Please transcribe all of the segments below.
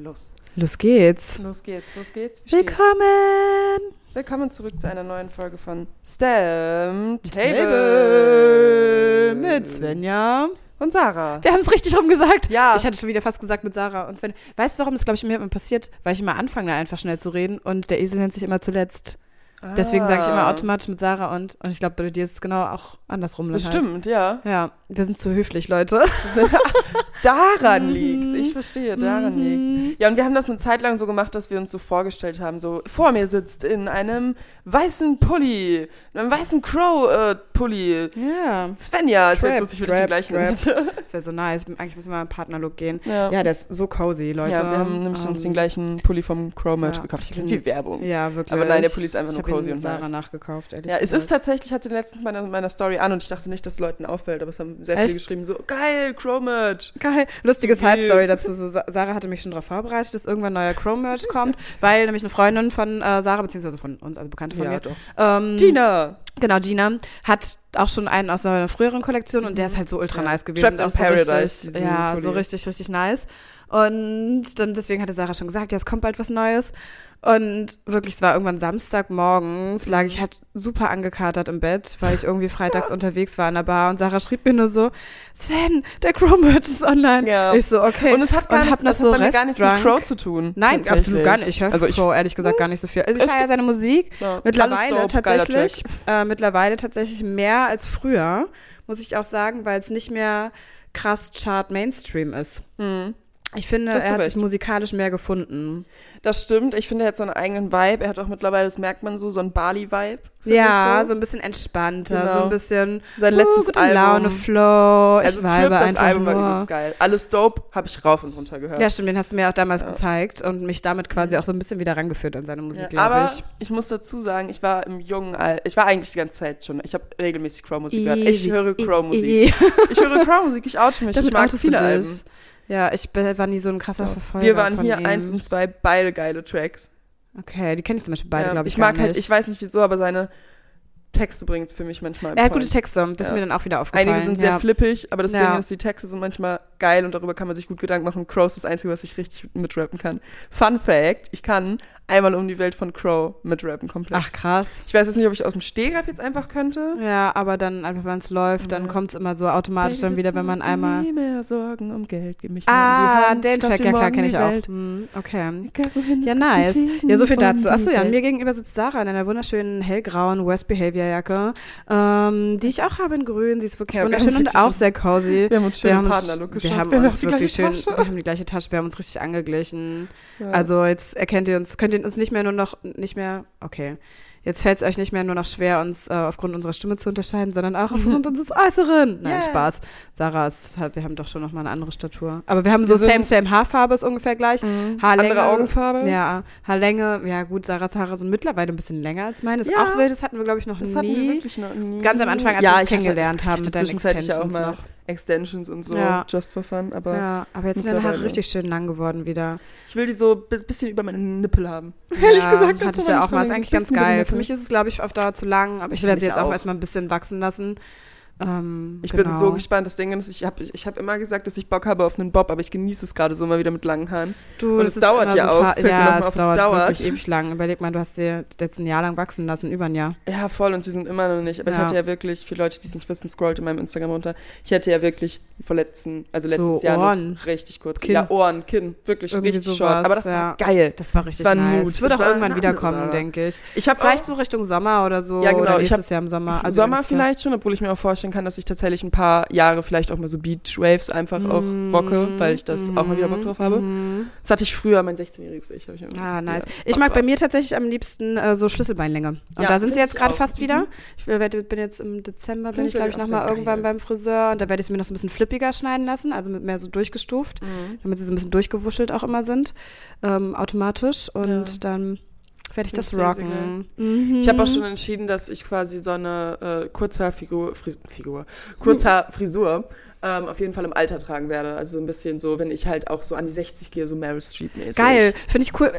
Los. Los geht's. Los geht's, los geht's. Wie steht's? Willkommen. Willkommen zurück zu einer neuen Folge von Stem Table. Mit Svenja. und Sarah. Wir haben es richtig rum gesagt. Ja. Ich hatte schon wieder fast gesagt mit Sarah und Sven. Weißt du, warum das, glaube ich, mir immer passiert? Weil ich immer anfange, dann einfach schnell zu reden und der Esel nennt sich immer zuletzt. Deswegen sage ich immer Ah. automatisch mit Sarah und, und ich glaube, bei dir ist es genau auch andersrum. dann Halt. Bestimmt, ja. Ja, wir sind zu höflich, Leute. Daran Mhm. liegt. Ich verstehe, daran liegt. Ja, und wir haben das eine Zeit lang so gemacht, dass wir uns so vorgestellt haben, so vor mir sitzt in einem weißen Pulli, in einem weißen Crow-Pulli. Ja. Svenja ist jetzt lustig, würde ich den gleichen. Das wäre so nice. Eigentlich müssen wir mal einen Partnerlook gehen. Ja. Ja, der ist so cozy, Leute. Ja, wir haben nämlich uns den gleichen Pulli vom Crow-Merch ja, gekauft. Das bin- wie Werbung. Ja, wirklich. Aber nein, der Pulli ist einfach ich nur cozy und Sarah nice. nachgekauft, ehrlich Ja, es gesagt. ist tatsächlich, ich hatte letztens meiner, meiner Story an und ich dachte nicht, dass es Leuten auffällt, aber es haben sehr Echt? viele geschrieben, so geil, Crow-Merch. Geil. Lustige So. Side-Story dazu. So, Sa- Sarah hatte mich schon darauf vorbereitet, dass irgendwann neuer Chrome-Merch kommt, weil nämlich eine Freundin von äh, Sarah, beziehungsweise von uns, also Bekannte von Ja, mir, doch. ähm, Tina! Genau, Gina hat auch schon einen aus einer früheren Kollektion und der ist halt so ultra Mhm. Ja. nice gewesen. Trapped in so Paradise, Richtig, ja, Pulli. so richtig, richtig nice. Und dann deswegen hatte Sarah schon gesagt, ja, es kommt bald was Neues. Und wirklich, es war irgendwann Samstagmorgens, lag ich halt super angekatert im Bett, weil ich irgendwie freitags unterwegs war in der Bar und Sarah schrieb mir nur so, Sven, der Crow-Merch ist online. Ja. Ich so, okay. Und es hat gar, nichts, so hat bei mir gar nichts mit. Crow zu tun. Nein, absolut gar nicht. Ich höre also ich, Crow ehrlich gesagt gar nicht so viel. Also ich feiere seine Musik ja, mittlerweile dope, tatsächlich. Äh, mittlerweile tatsächlich mehr als früher, muss ich auch sagen, weil es nicht mehr krass Chart Mainstream ist. Hm. Ich finde, er hat recht. sich musikalisch mehr gefunden. Das stimmt, ich finde, er hat so einen eigenen Vibe. Er hat auch mittlerweile, das merkt man so, so einen Bali-Vibe. Ja, ich so ein bisschen entspannter, Genau. so ein bisschen Sein uh, letztes gute Album. Laune, Flow. Also ich Trip, das Album war übrigens geil. Alles dope, habe ich rauf und runter gehört. Ja, stimmt, den hast du mir auch damals Ja. gezeigt und mich damit quasi auch so ein bisschen wieder rangeführt an seine Musik, Ja, glaube aber ich. ich. muss dazu sagen, ich war im jungen Alter, ich war eigentlich die ganze Zeit schon, ich habe regelmäßig Crow-Musik gehört. Ich höre Crow-Musik. Ich höre Crow-Musik, ich oute mich. Damit ich mag viele. Alben. Ja, ich bin- war nie so ein krasser Verfolger. Wir waren hier ihm. eins und zwei, beide geile Tracks. Okay, die kenne ich zum Beispiel beide, Ja, glaube ich. ich mag halt, ich weiß nicht wieso, aber seine Texte bringen es für mich manchmal. Er hat Point. gute Texte, das ist Ja. mir dann auch wieder aufgefallen. Einige sind sehr ja. flippig, aber das Ja. Ding ist, die Texte sind manchmal geil und darüber kann man sich gut Gedanken machen. Crow ist das Einzige, was ich richtig mitrappen kann. Fun Fact, ich kann einmal um die Welt von Crow mitrappen komplett. Ach, krass. Ich weiß jetzt nicht, ob ich aus dem Stehgreif jetzt einfach könnte. Ja, aber dann einfach, wenn es läuft, dann Ja. kommt es immer so automatisch dann wieder, wenn man einmal. Nie mehr Sorgen um Geld, gib mich nur um Ah, die Hand. den Track, ja klar, kenne ich auch. Hm, okay. Egal wohin, Ja, nice. Ja, so viel dazu. Achso, ja, mir gegenüber sitzt Sarah in einer wunderschönen hellgrauen West Behavior Jacke, ähm, die ich auch habe in grün. Sie ist wirklich Ja, wir wunderschön haben und auch sehr cozy. Wir haben uns schön Wir Partnerlook uns, geschafft. wir haben haben uns die wirklich schön, gleiche Tasche. wir haben die gleiche Tasche, wir haben uns richtig angeglichen. Ja. Also jetzt erkennt ihr uns, könnt ihr uns nicht mehr nur noch, nicht mehr, okay. Jetzt fällt es euch nicht mehr nur noch schwer, uns äh, aufgrund unserer Stimme zu unterscheiden, sondern auch aufgrund unseres Äußeren. Nein, Yeah. Spaß. Sarah ist halt, wir haben doch schon noch mal eine andere Statur. Aber wir haben so Wir same, same Haarfarbe ist ungefähr gleich. Mhm. Haarlänge. Andere Augenfarbe. Ja, Haarlänge, ja gut, Sarahs Haare sind mittlerweile ein bisschen länger als meine. Ist Ja. auch wild, das hatten wir, glaube ich, noch Das nie. hatten wir wirklich noch nie. Ganz am Anfang, als ja, wir uns ich hatte- kennengelernt haben mit deinen Extensions noch. Extensions und so, Ja. just for fun. Aber Ja, aber jetzt sind deine Haare richtig schön lang geworden wieder. ich will die so ein bisschen über meine Nippel haben. Ehrlich ja, gesagt, hatte ich ja auch mal. Ist eigentlich ganz geil. Für mich ist es, glaube ich, auf Dauer zu lang, aber ich werde sie jetzt auch auch. erstmal ein bisschen wachsen lassen. Ähm, ich genau. bin so gespannt. Das Ding ist, ich habe ich hab immer gesagt, dass ich Bock habe auf einen Bob, aber ich genieße es gerade so mal wieder mit langen Haaren. Du, Und das es dauert ja so auch. Ja, mal es auf, es dauert, dauert. wirklich ewig lang. Überleg mal, du hast sie jetzt ein Jahr lang wachsen lassen, über ein Jahr. Ja, voll. Und sie sind immer noch nicht. Aber ich Ja. hatte ja wirklich, für Leute, die es nicht wissen, scrollt in meinem Instagram runter. Ich hatte ja wirklich vor letzten, also letztes So Jahr richtig kurz. Kinn. Ja, Ohren, Kinn. Wirklich Irgendwie richtig sowas, short. Aber das ja. war geil. Das war richtig war ein nice. Mut. Es wird Das auch war irgendwann wiederkommen, denke ich. Ich habe Vielleicht so Richtung Sommer oder so. Ja, genau. Oder Ich nächstes Jahr im Sommer. Also Sommer vielleicht schon, obwohl ich mir auch vorstellen kann, dass ich tatsächlich ein paar Jahre vielleicht auch mal so Beach-Waves einfach auch rocke, weil ich das auch mal wieder Bock drauf habe. Mhm. Das hatte ich früher, mein 16-jähriges Ich. Ich Ah, nice. Ich mag bei mir tatsächlich am liebsten äh, so Schlüsselbeinlänge. Und Ja, da sind sie jetzt ich gerade fast wieder. Mhm. Ich werd- bin jetzt im Dezember, bin ich, ich glaube ich, nochmal irgendwann beim Friseur. Und da werde ich es mir noch so ein bisschen flippiger schneiden lassen, also mit mehr so durchgestuft, Mhm. damit sie so ein bisschen durchgewuschelt auch immer sind, ähm, automatisch. Und Ja. dann werde ich das rocken. Mhm. Ich habe auch schon entschieden, dass ich quasi so eine äh, Kurzhaarfigur, Fris Figur, Kurzhaarfrisur ähm, auf jeden Fall im Alter tragen werde. Also so ein bisschen so, wenn ich halt auch so an die 60 gehe, so Meryl Streep-mäßig. Geil, finde ich cool.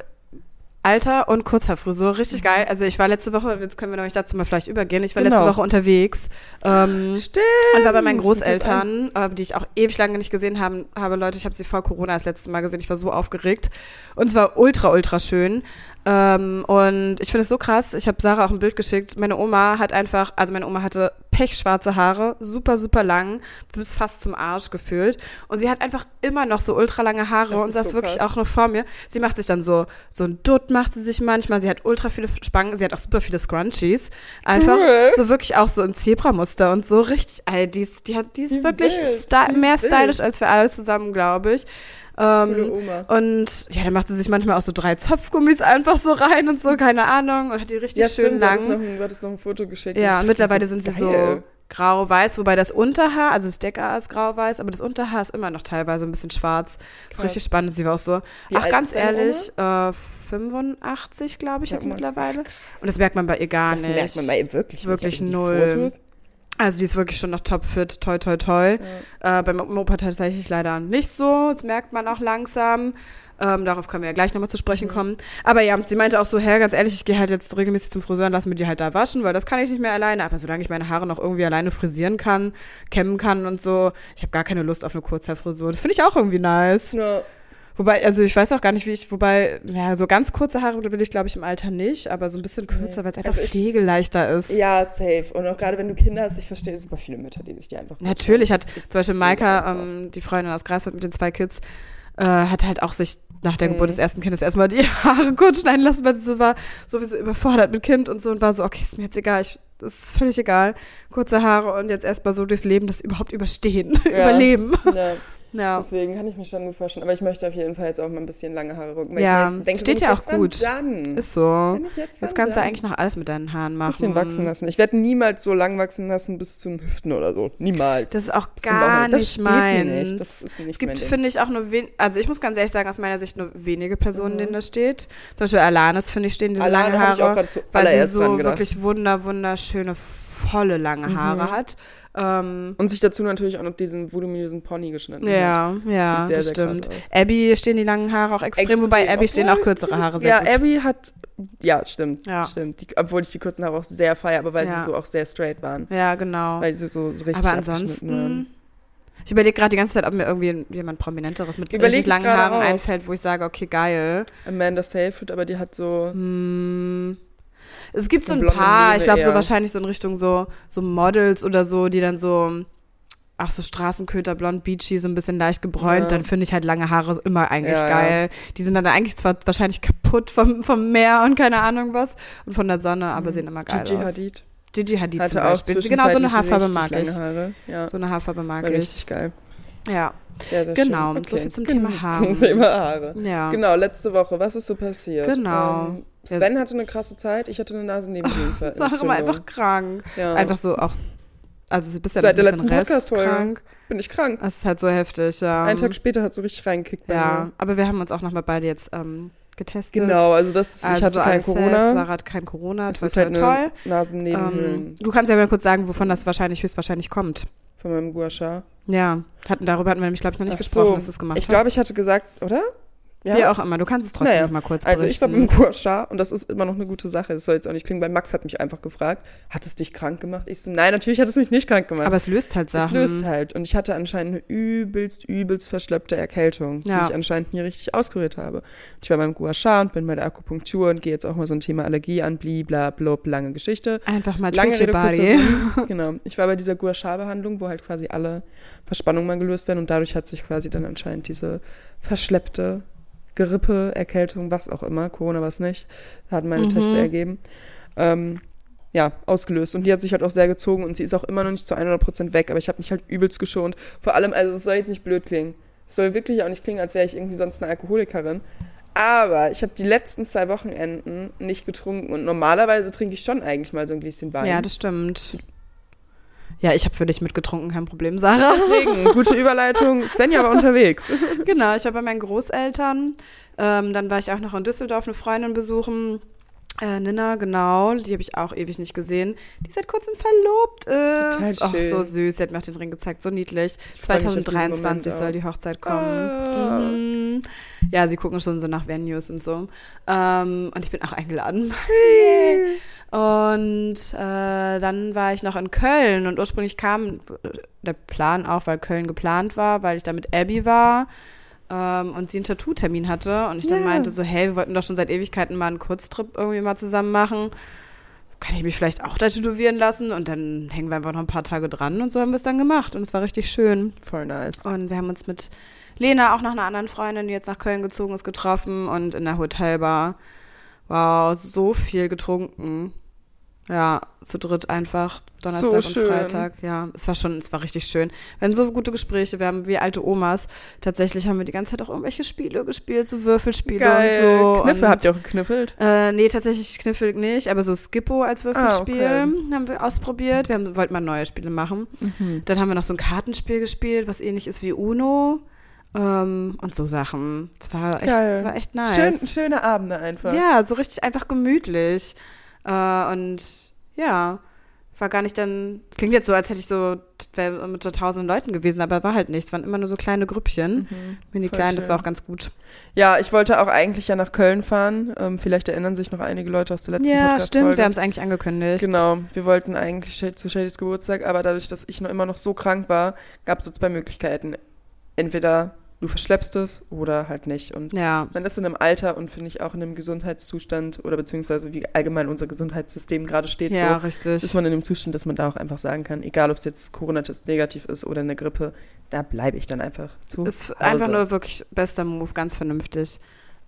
Alter und Kurzhaarfrisur, richtig geil. Also ich war letzte Woche, jetzt können wir nämlich dazu mal vielleicht übergehen, ich war Genau. letzte Woche unterwegs ähm, Stimmt. und war bei meinen Großeltern, äh, die ich auch ewig lange nicht gesehen haben, habe. Leute, ich habe sie vor Corona das letzte Mal gesehen, ich war so aufgeregt und es war ultra, ultra schön. Ähm, und ich finde es so krass, ich habe Sarah auch ein Bild geschickt, meine Oma hat einfach, also meine Oma hatte pechschwarze Haare, super, super lang, bis fast zum Arsch gefühlt und sie hat einfach immer noch so ultra lange Haare Das und saß so wirklich krass. auch noch vor mir. Sie macht sich dann so, so ein Dutt macht sie sich manchmal. Sie hat ultra viele Spangen. Sie hat auch super viele Scrunchies. Einfach Cool. so wirklich auch so im Zebramuster und so richtig. Ey, die ist, die hat, die ist wirklich sta mehr stylisch als wir alles zusammen, glaube ich. Ähm, und ja, dann macht sie sich manchmal auch so drei Zopfgummis einfach so rein und so, keine Ahnung. Und hat die richtig Ja, schön stimmt, du hattest, noch lang. ein, du hattest noch ein Foto geschickt. Ja, dachte, mittlerweile das sind ist sie so geil. grau-weiß, wobei das Unterhaar, also das Deckhaar ist grau-weiß, aber das Unterhaar ist immer noch teilweise ein bisschen schwarz. Das ist Krass. richtig spannend. Sie war auch so, Wie ach ganz ehrlich, äh, 85 glaube ich Ja, jetzt mittlerweile. Und das merkt man bei ihr gar Das nicht. merkt man bei ihr wirklich Wirklich nicht. null. Also die ist wirklich schon noch topfit, toi toi toi. Äh, beim Opa tatsächlich leider nicht so. Das merkt man auch langsam. Ähm, darauf können wir ja gleich nochmal zu sprechen kommen. Aber ja, sie meinte auch so, hä, ganz ehrlich, ich gehe halt jetzt regelmäßig zum Friseur und lass mir die halt da waschen, weil das kann ich nicht mehr alleine. Aber solange ich meine Haare noch irgendwie alleine frisieren kann, kämmen kann und so, ich habe gar keine Lust auf eine Kurzhaarfrisur. Das finde ich auch irgendwie nice. Ja. Wobei, also ich weiß auch gar nicht, wie ich, wobei, ja, so ganz kurze Haare will ich, glaube ich, im Alter nicht, aber so ein bisschen kürzer, weil es einfach Also ich- pflegeleichter ist. ja, safe. Und auch gerade wenn du Kinder hast, ich verstehe super viele Mütter, die sich die einfach. Natürlich hat zum Beispiel so Maika, ähm, die Freundin aus Greifswald mit den zwei Kids, äh, hat halt auch sich nach der Mhm. Geburt des ersten Kindes erstmal die Haare kurz schneiden lassen, weil sie so war, sowieso überfordert mit Kind und so und war so, okay, ist mir jetzt egal, ich, das ist völlig egal. Kurze Haare und jetzt erstmal so durchs Leben das überhaupt überstehen, Ja. überleben. Ja, Ja. deswegen kann ich mich schon gut vorstellen. Aber ich möchte auf jeden Fall jetzt auch mal ein bisschen lange Haare rücken. Ja, denke, steht ja auch gut. Dann. Ist so. Jetzt, Jetzt kannst du dann? eigentlich noch alles mit deinen Haaren ein machen. bisschen wachsen lassen. Ich werde niemals so lang wachsen lassen bis zum Hüften oder so. Niemals. Das ist auch Das gar das nicht mir meins. nicht. Das ist nicht es gibt, finde ich, auch nur wen also ich muss ganz ehrlich sagen, aus meiner Sicht nur wenige Personen, Mhm. denen das steht. Zum Beispiel Alanis, finde ich, stehen diese Alane lange habe ich auch Haare, weil sie so wirklich wunder, wunderschöne, volle lange Mhm. Haare hat. Ähm, Und sich dazu natürlich auch noch diesen voluminösen Pony geschnitten hat. ja, ja, das stimmt. Abby stehen die langen Haare auch extrem, Extrem, wobei Abby stehen auch kürzere Haare sehr Ja, gut. Abby hat, ja, stimmt, Ja. stimmt. Die, obwohl ich die kurzen Haare auch sehr feiere, aber weil Ja. sie so auch sehr straight waren. Ja, genau. Weil sie so, so richtig Aber abgeschnitten waren. ansonsten, ich überlege gerade die ganze Zeit, ob mir irgendwie jemand Prominenteres mit Überleg richtig ich langen Haaren auch. einfällt, wo ich sage, okay, geil. Amanda Seyfried, aber die hat so, Hm. Es gibt so ein paar, Mähne ich glaube so wahrscheinlich so in Richtung so, so Models oder so, die dann so, ach so Straßenköter, blond, beachy, so ein bisschen leicht gebräunt, Ja. dann finde ich halt lange Haare immer eigentlich Ja, ja. geil. Die sind dann eigentlich zwar wahrscheinlich kaputt vom, vom Meer und keine Ahnung was und von der Sonne, aber sehen immer geil Gigi aus. Hadid. Gigi Hadid zum Hatte auch Beispiel. Genau, so eine Haarfarbe mag ich. Ja, So eine Haarfarbe mag war ich. richtig geil. Ja, Sehr, sehr Genau, schön. so viel zum Thema Haare. Zum Thema Haare. ja. Genau, letzte Woche, was ist so passiert? Genau. Ähm, Sven hatte eine krasse Zeit, ich hatte eine Das war immer einfach krank. ja. Einfach so auch, also du bist ja Seit der letzten Podcast-Folge. restkrank. Bin ich krank. Das ist halt so heftig, ja. Einen Tag später hat so richtig reingekickt bei Ja, mir. aber wir haben uns auch nochmal beide jetzt ähm, getestet. Genau, also das ist, Also ich hatte kein alles safe. Corona. Sarah hat kein Corona. Es Toi, ist halt eine Nasennebenhöhlen Ähm, du kannst ja mal kurz sagen, wovon das wahrscheinlich höchstwahrscheinlich kommt. von meinem Gua Sha. Ja, hatten, darüber hatten wir nämlich, glaube ich, noch nicht Ach gesprochen, so. dass du es gemacht Ich hast. glaube, ich hatte gesagt, oder? Wie auch immer, du kannst es trotzdem Naja, noch mal kurz Also ich war berichten. mit dem Gua Sha und das ist immer noch eine gute Sache. Das soll jetzt auch nicht klingen, weil Max hat mich einfach gefragt, hat es dich krank gemacht? Ich so, nein, natürlich hat es mich nicht krank gemacht. Aber es löst halt Sachen. Es löst halt. Und ich hatte anscheinend eine übelst, übelst verschleppte Erkältung, Ja. die ich anscheinend nie richtig auskuriert habe. Ich war beim Gua Sha und bin bei der Akupunktur und gehe jetzt auch mal so ein Thema Allergie an, blibla, blub, lange Geschichte. Einfach mal Lange Rede, body. Genau. Ich war bei dieser Gua Sha-Behandlung, wo halt quasi alle Verspannungen mal gelöst werden und dadurch hat sich quasi dann anscheinend diese verschleppte Grippe, Erkältung, was auch immer, Corona war es nicht, hatten meine Mhm. Teste ergeben, ähm, ja, ausgelöst. Und die hat sich halt auch sehr gezogen und sie ist auch immer noch nicht zu 100% weg, aber ich habe mich halt übelst geschont. Vor allem, also es soll jetzt nicht blöd klingen. Es soll wirklich auch nicht klingen, als wäre ich irgendwie sonst eine Alkoholikerin. Aber ich habe die letzten zwei Wochenenden nicht getrunken und normalerweise trinke ich schon eigentlich mal so ein Gläschen Wein. Ja, das stimmt. Ja, ich habe für dich mitgetrunken, kein Problem, Sarah. Deswegen, gute Überleitung. Svenja war unterwegs. genau, ich war bei meinen Großeltern. Ähm, dann war ich auch noch in Düsseldorf eine Freundin besuchen. Äh, Nina, genau, die habe ich auch ewig nicht gesehen. Die seit kurzem verlobt ist. Total Ach, schön. so süß. Sie hat mir auch den Ring gezeigt, so niedlich. Ich freu mich auf diesen 2023 Moment soll die Hochzeit kommen. Ah. Mhm. Ja, sie gucken schon so nach Venues und so. Ähm, und ich bin auch eingeladen. Und äh, dann war ich noch in Köln und ursprünglich kam der Plan auch, weil Köln geplant war, weil ich da mit Abby war ähm, und sie einen Tattoo-Termin hatte und ich dann Ja. meinte so, hey, wir wollten doch schon seit Ewigkeiten mal einen Kurztrip irgendwie mal zusammen machen. Kann ich mich vielleicht auch da tätowieren lassen? Und dann hängen wir einfach noch ein paar Tage dran und so haben wir es dann gemacht und es war richtig schön. Voll nice. Und wir haben uns mit Lena, auch noch einer anderen Freundin, die jetzt nach Köln gezogen ist, getroffen und in der Hotelbar. Wow, so viel getrunken. Ja, zu dritt einfach. Donnerstag So und. Freitag. Ja, es war schon, es war richtig schön. Wir hatten so gute Gespräche. Wir haben wie alte Omas. Tatsächlich haben wir die ganze Zeit auch irgendwelche Spiele gespielt, so Würfelspiele Geil. und so. Kniffe und, habt ihr auch gekniffelt? Äh, nee, tatsächlich Kniffel nicht, aber so Skippo als Würfelspiel Ah, okay. haben wir ausprobiert. Wir haben, wollten mal neue Spiele machen. Mhm. Dann haben wir noch so ein Kartenspiel gespielt, was ähnlich ist wie Uno. Ähm, und so Sachen. Es war echt, es war echt nice. Schön, schöne Abende einfach. Ja, so richtig einfach gemütlich. Äh, und ja, war gar nicht dann. Es klingt jetzt so, als hätte ich so wäre mit so tausend Leuten gewesen, aber war halt nicht. Es waren immer nur so kleine Grüppchen. Mhm. Mini klein, das war auch ganz gut. Ja, ich wollte auch eigentlich ja nach Köln fahren. Ähm, vielleicht erinnern sich noch einige Leute aus der letzten Ja, Podcast-Folge. stimmt, wir haben es eigentlich angekündigt. Genau, wir wollten eigentlich zu Shadys Geburtstag, aber dadurch, dass ich noch immer noch so krank war, gab es so zwei Möglichkeiten. Entweder du verschleppst es oder halt nicht. Und Ja, man ist in einem Alter und finde ich auch in einem Gesundheitszustand oder beziehungsweise wie allgemein unser Gesundheitssystem gerade steht, ja, so, richtig. ist man in dem Zustand, dass man da auch einfach sagen kann, egal ob es jetzt Corona-Test negativ ist oder eine Grippe, da bleibe ich dann einfach zu. ist Hause. einfach nur wirklich bester Move, ganz vernünftig.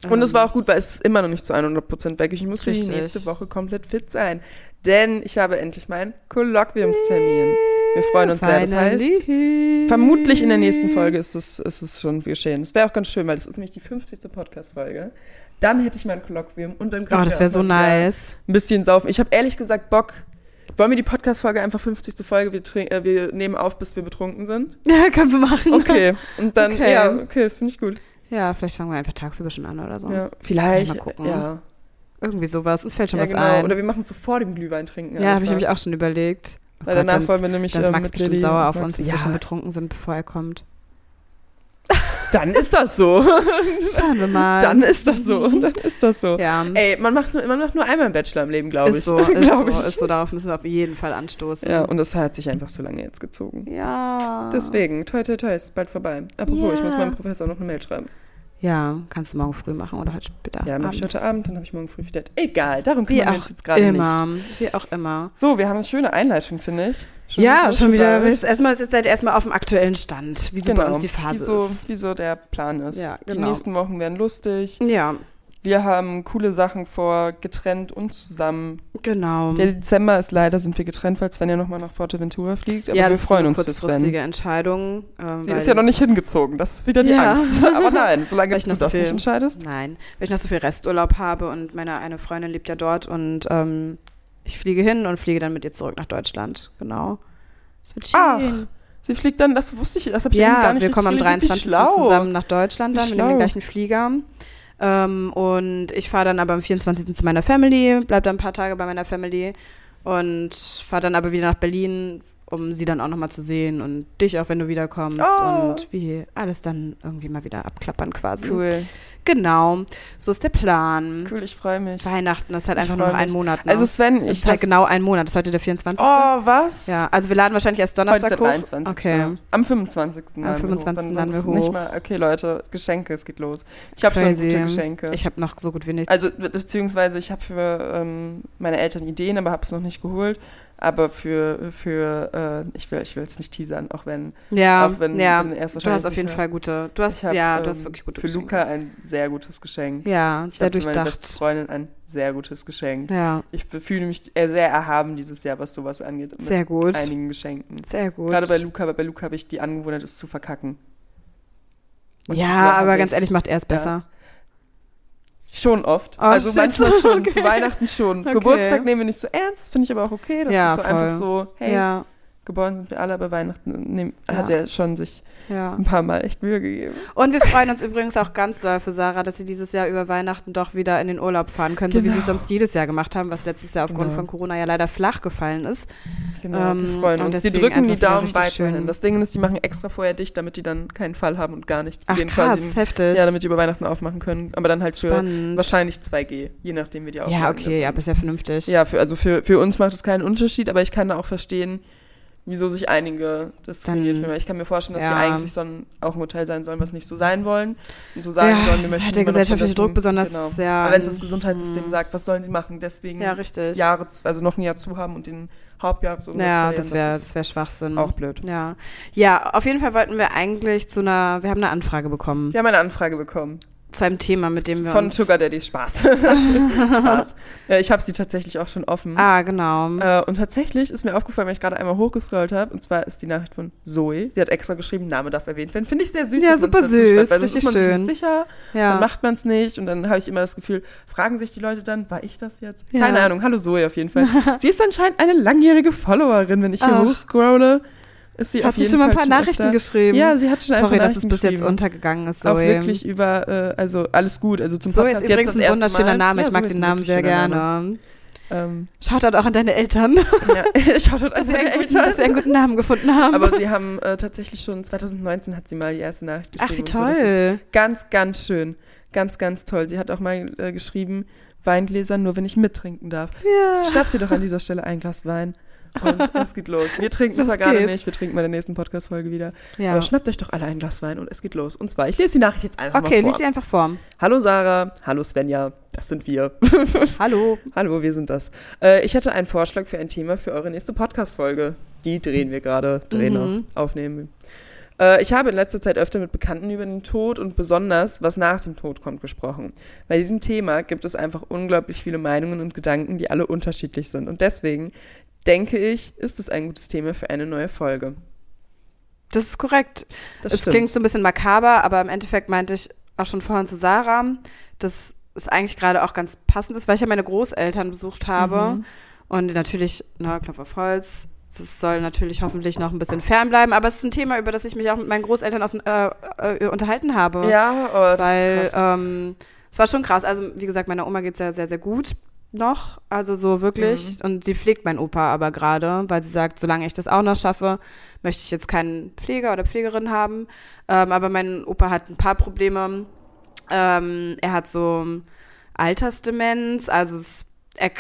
Und es Ähm, war auch gut, weil es ist immer noch nicht zu 100% weg. Ich muss für die nächste Woche komplett fit sein. Denn ich habe endlich meinen Kolloquiumstermin. Wir freuen uns sehr. Das heißt, Finally. vermutlich in der nächsten Folge ist es, ist es schon geschehen. Das wäre auch ganz schön, weil das ist nämlich die 50. Podcast-Folge. Dann hätte ich mein Kolloquium und dann Oh, können das wir wäre so nice. Ein bisschen saufen. Ich habe ehrlich gesagt Bock. Wollen wir die Podcast-Folge einfach 50. Folge, wir, trink- äh, wir nehmen auf, bis wir betrunken sind? Ja, können wir machen. Okay. Und dann, Okay. ja, okay, das finde ich gut. Ja, vielleicht fangen wir einfach tagsüber schon an oder so. Ja, vielleicht. Mal gucken. Ja, Irgendwie sowas. Uns fällt schon ja was genau. ein. Oder wir machen es so vor dem Glühwein trinken. ja, habe ich nämlich auch schon überlegt. Oh Weil Gott, danach wollen wir nämlich. dann ist ähm, Max bestimmt Lilly sauer auf Max- uns, dass ja, wir schon betrunken sind, bevor er kommt. Dann ist das so. Schauen wir mal. dann ist das so. Dann ist das so. ja, Ey, man macht, nur, man macht nur einmal einen Bachelor im Leben, glaube ich. ist so, ist so, ich. ist so. Darauf müssen wir auf jeden Fall anstoßen. Ja, und das hat sich einfach so lange jetzt gezogen. Ja. Deswegen, toi, toi, toi, ist bald vorbei. Apropos, Ja. ich muss meinem Professor noch eine Mail schreiben. Ja, kannst du morgen früh machen oder heute später. Ja, mach ich heute Abend, dann habe ich morgen früh wieder. Egal, darum kümmern wir uns jetzt gerade immer. nicht. Wie auch immer. So, wir haben eine schöne Einleitung, finde ich. Schon ja, schon wieder. Erstmal, jetzt seid ihr erstmal auf dem aktuellen Stand, wie so bei uns die Phase wie so, ist. wie so der Plan ist. Ja, Die genau. nächsten Wochen werden lustig. Ja, Wir haben coole Sachen vor, getrennt und zusammen. genau. Der Dezember ist leider, sind wir getrennt, weil Sven ja nochmal nach Fuerteventura fliegt. Aber ja, wir das freuen ist uns eine für Sven. kurzfristige Entscheidung. ähm, Sie ist ja noch nicht hingezogen, das ist wieder die Ja. Angst. Aber nein, solange du noch so das nicht viel- entscheidest. Nein, weil ich noch so viel Resturlaub habe und meine eine Freundin lebt ja dort und ähm, ich fliege hin und fliege dann mit ihr zurück nach Deutschland. Genau. Das wird Ach, schön. Sie fliegt dann, das wusste ich, das habe ich Ja, gar nicht wir kommen am richtig gelesen. Wie 23. schlau. zusammen nach Deutschland dann, den schlau. gleichen Flieger. Ähm, und ich fahre dann aber am 24. zu meiner Family, bleib dann ein paar Tage bei meiner Family und fahre dann aber wieder nach Berlin, um sie dann auch nochmal zu sehen und dich auch, wenn du wiederkommst Oh. und wie alles dann irgendwie mal wieder abklappern quasi. Cool, Genau, so ist der Plan. cool, ich freue mich. Weihnachten ist halt Ich einfach nur noch ein mich. Monat. Ne? Also Sven, ich ist halt genau ein Monat. Das ist heute der 24. Oh, was? Ja, also wir laden wahrscheinlich erst Heute ist Donnerstag der hoch. 23. Okay. Am 25. Am laden wir 25. hoch. Dann wir sonst Nicht hoch. mal, okay, Leute, Geschenke, es geht los. Ich habe schon gute Geschenke. Ich habe noch so gut wie nichts. also, beziehungsweise ich habe für ähm, meine Eltern Ideen, aber habe es noch nicht geholt. Aber für, für äh, ich will ich will es nicht teasern, auch wenn, ja, auch wenn, ja. wenn er Du hast auf jeden Fall gute. Du hast hab, ja, ähm, du hast wirklich gute Für. Luca ein sehr gutes Geschenk. Ja, Ich sehr für meine beste durchdacht. Freundin ein sehr gutes Geschenk. Ja, Ich fühle mich sehr erhaben dieses Jahr, was sowas angeht. Mit sehr gut. einigen Geschenken. Sehr gut. Gerade bei Luca, aber bei Luca habe ich die Angewohnheit, es zu verkacken. Und ja, aber ganz ich ehrlich, macht er es besser. Schon oft. Oh, also shit. manchmal schon, Okay. zu Weihnachten schon. Okay. Geburtstag nehmen wir nicht so ernst, finde ich aber auch okay. Das Ja, ist so voll. einfach so, hey, Ja, Geboren sind wir alle, aber Weihnachten nehm, Ja. hat er schon sich Ja. ein paar Mal echt Mühe gegeben. Und wir freuen uns übrigens auch ganz doll für Sarah, dass sie dieses Jahr über Weihnachten doch wieder in den Urlaub fahren können, so wie sie es Genau. sonst jedes Jahr gemacht haben, was letztes Jahr aufgrund Genau. von Corona ja leider flach gefallen ist. Genau, Ähm, wir freuen uns. Wir drücken die Daumen weiterhin. Das Ding ist, die machen extra vorher dicht, damit die dann keinen Fall haben und gar nichts. Ach gehen krass, quasi, heftig. ja, damit die über Weihnachten aufmachen können. Aber dann halt für Spannend. wahrscheinlich 2G, je nachdem, wie die aufmachen. Ja, okay, ja, aber ist ja vernünftig. Ja, für, also für, für uns macht es keinen Unterschied, aber ich kann da auch verstehen, wieso sich einige diskriminiert Dann- fühlen. Weil Ich kann mir vorstellen, dass ja. die eigentlich so ein, auch ein Hotel sein sollen, was nicht so sein wollen. Und so sagen Ja, sollen, wir das möchten halt der immer noch gesellschaftliche Druck besonders Genau. sehr Aber wenn es das Gesundheitssystem Mhm. sagt, was sollen sie machen? Deswegen Ja, richtig. Jahre, also noch ein Jahr zu haben und den Hauptjahresumsatz Ja, verlieren, das wäre das wär Schwachsinn. auch blöd. Ja. ja, auf jeden Fall wollten wir eigentlich zu einer, wir haben eine Anfrage bekommen Wir haben eine Anfrage bekommen zu einem Thema, mit dem wir von uns... Sugar Daddy Spaß. Spaß. Ja, ich habe sie tatsächlich auch schon offen. Ah, genau. Äh, und tatsächlich ist mir aufgefallen, weil ich gerade einmal hochgescrollt habe, und zwar ist die Nachricht von Zoe. Sie hat extra geschrieben, Name darf erwähnt werden. Finde ich sehr süß, Ja, super süß, schreibt, weil sonst ist man sich schön. nicht sicher, ja. dann macht man es nicht und dann habe ich immer das Gefühl, fragen sich die Leute dann, war ich das jetzt? Ja. Keine Ahnung, hallo Zoe auf jeden Fall. sie ist anscheinend eine langjährige Followerin, wenn ich hier Ach. hochscrolle. Ist sie hat auf sie jeden schon mal ein paar Nachrichten öfter. geschrieben? Ja, sie hat schon Sorry, dass es bis jetzt untergegangen ist, Auch Zoe. wirklich über, äh, also alles gut. Also zum Zoe Podcast ist jetzt übrigens das ein wunderschöner. Name. Ja, ich mag den Namen sehr gerne. Name. Ähm, Schaut halt auch an deine Eltern, ja, schaue dort an dass sie, meine einen guten, Eltern. dass sie einen guten Namen gefunden haben. Aber sie haben äh, tatsächlich schon 2019 hat sie mal die erste Nachricht Ach, geschrieben. wie und So. Toll. ganz, ganz schön. Ganz, ganz toll. Sie hat auch mal äh, geschrieben, Weingläser nur, wenn ich mittrinken darf. Ja. Schnapp dir doch an dieser Stelle ein Glas Wein. Und es geht los. Wir trinken Los zwar gerade geht's. nicht, wir trinken bei der nächsten Podcast-Folge wieder. ja. Aber schnappt euch doch alle ein Glas Wein und es geht los. Und zwar, ich lese die Nachricht jetzt einfach Okay, mal vor. lies sie einfach vor. Hallo Sarah, hallo Svenja, das sind wir. Hallo. Hallo, wir sind das. Äh, ich hätte einen Vorschlag für ein Thema für eure nächste Podcast-Folge. Die drehen wir gerade, drehen Mhm. aufnehmen. Äh, ich habe in letzter Zeit öfter mit Bekannten über den Tod und besonders, was nach dem Tod kommt, gesprochen. Bei diesem Thema gibt es einfach unglaublich viele Meinungen und Gedanken, die alle unterschiedlich sind. Und deswegen denke ich, ist es ein gutes Thema für eine neue Folge. Das ist korrekt. Das es stimmt. klingt so ein bisschen makaber, aber im Endeffekt meinte ich auch schon vorhin zu Sarah, dass es eigentlich gerade auch ganz passend ist, weil ich ja meine Großeltern besucht habe. Mhm. Und natürlich, na, Klopf auf Holz, es soll natürlich hoffentlich noch ein bisschen fernbleiben, aber es ist ein Thema, über das ich mich auch mit meinen Großeltern aus, äh, äh, unterhalten habe. Ja, oh, das weil ist krass. ähm, es war schon krass. Also, wie gesagt, meiner Oma geht es ja sehr, sehr gut noch. Also so wirklich. Mhm. Und sie pflegt meinen Opa aber gerade, weil sie sagt, solange ich das auch noch schaffe, möchte ich jetzt keinen Pfleger oder Pflegerin haben. Ähm, aber mein Opa hat ein paar Probleme. Ähm, er hat so Altersdemenz, also es, er,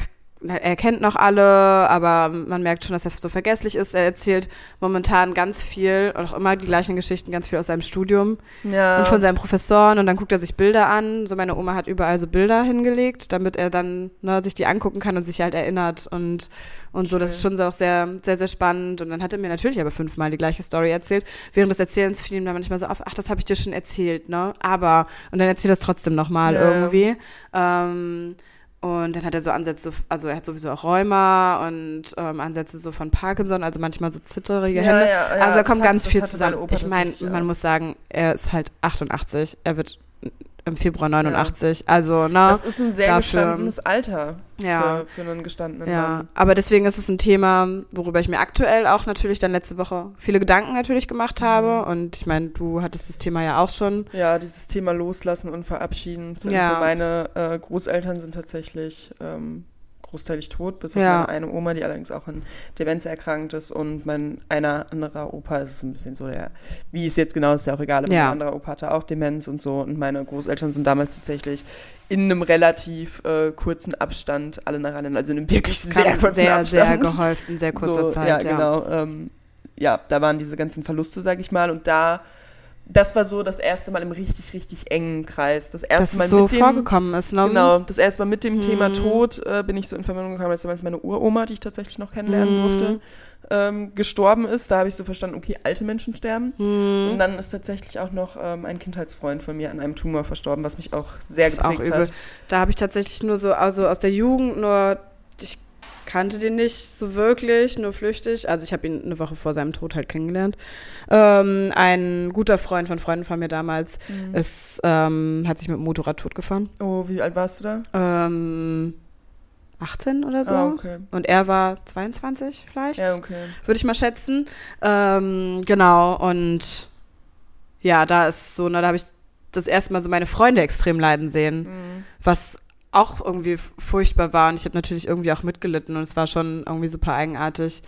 er kennt noch alle, aber man merkt schon, dass er so vergesslich ist. Er erzählt momentan ganz viel und auch immer die gleichen Geschichten, ganz viel aus seinem Studium ja. und von seinen Professoren und dann guckt er sich Bilder an. So meine Oma hat überall so Bilder hingelegt, damit er dann ne, sich die angucken kann und sich halt erinnert und und so. Das ist schon so auch sehr sehr sehr spannend. Und dann hat er mir natürlich aber fünfmal die gleiche Story erzählt. Während des Erzählens fiel ihm dann manchmal so auf, ach das habe ich dir schon erzählt, ne? Aber und dann erzählt er es trotzdem noch mal Ja, ja. irgendwie. Ähm, und dann hat er so Ansätze, also er hat sowieso auch Rheuma und ähm, Ansätze so von Parkinson, also manchmal so zitterige Ja, Hände. ja, ja, also da kommt hat- ganz viel zusammen. Opa Ich meine, man muss sagen, er ist halt 88, er wird im Februar 89, also ne, Das ist ein sehr dafür- gestandenes Alter Ja. für, für einen gestandenen ja, Mann. aber deswegen ist es ein Thema, worüber ich mir aktuell auch natürlich dann letzte Woche viele Gedanken natürlich gemacht habe Mhm. und ich meine, du hattest das Thema ja auch schon. Ja, dieses Thema Loslassen und Verabschieden. Zur Ja. Info, meine äh, Großeltern sind tatsächlich ähm, großteilig tot, bis auf Ja. meine eine Oma, die allerdings auch an Demenz erkrankt ist und mein einer anderer Opa ist ein bisschen so der, wie es jetzt genau ist, ist ja auch egal, aber Ja. mein anderer Opa hatte auch Demenz und so und meine Großeltern sind damals tatsächlich in einem relativ äh, kurzen Abstand alle nacheinander, also in einem wirklich sehr kurzen sehr, sehr Abstand. gehäuft in sehr kurzer so, Zeit. Ja, Ja, genau. Ähm, ja, da waren diese ganzen Verluste, sag ich mal. Und da, das war so das erste Mal im richtig, richtig engen Kreis. Das erste Mal so mit dem, vorgekommen ist, ne? Genau, das erste Mal mit dem Thema Mhm. Tod äh, bin ich so in Verbindung gekommen, als damals meine Uroma, die ich tatsächlich noch kennenlernen Mhm. durfte, ähm, gestorben ist. Da habe ich so verstanden, okay, alte Menschen sterben. Hm. Und dann ist tatsächlich auch noch ähm, ein Kindheitsfreund von mir an einem Tumor verstorben, was mich auch sehr Das geprägt hat. Da habe ich tatsächlich nur so, also aus der Jugend nur, kannte den nicht so wirklich, nur flüchtig. Also ich habe ihn eine Woche vor seinem Tod halt kennengelernt. Ähm, ein guter Freund von Freunden von mir damals Mhm. ist, ähm, hat sich mit dem Motorrad totgefahren. Oh, wie alt warst du da? Ähm, 18 oder so. Ah, okay. Und er war 22 vielleicht, Ja, okay. würde ich mal schätzen. Ähm, genau, und ja, da ist so, na, da habe ich das erste Mal so meine Freunde extrem leiden sehen, Mhm. was auch irgendwie furchtbar war. Und ich habe natürlich irgendwie auch mitgelitten und es war schon irgendwie super eigenartig.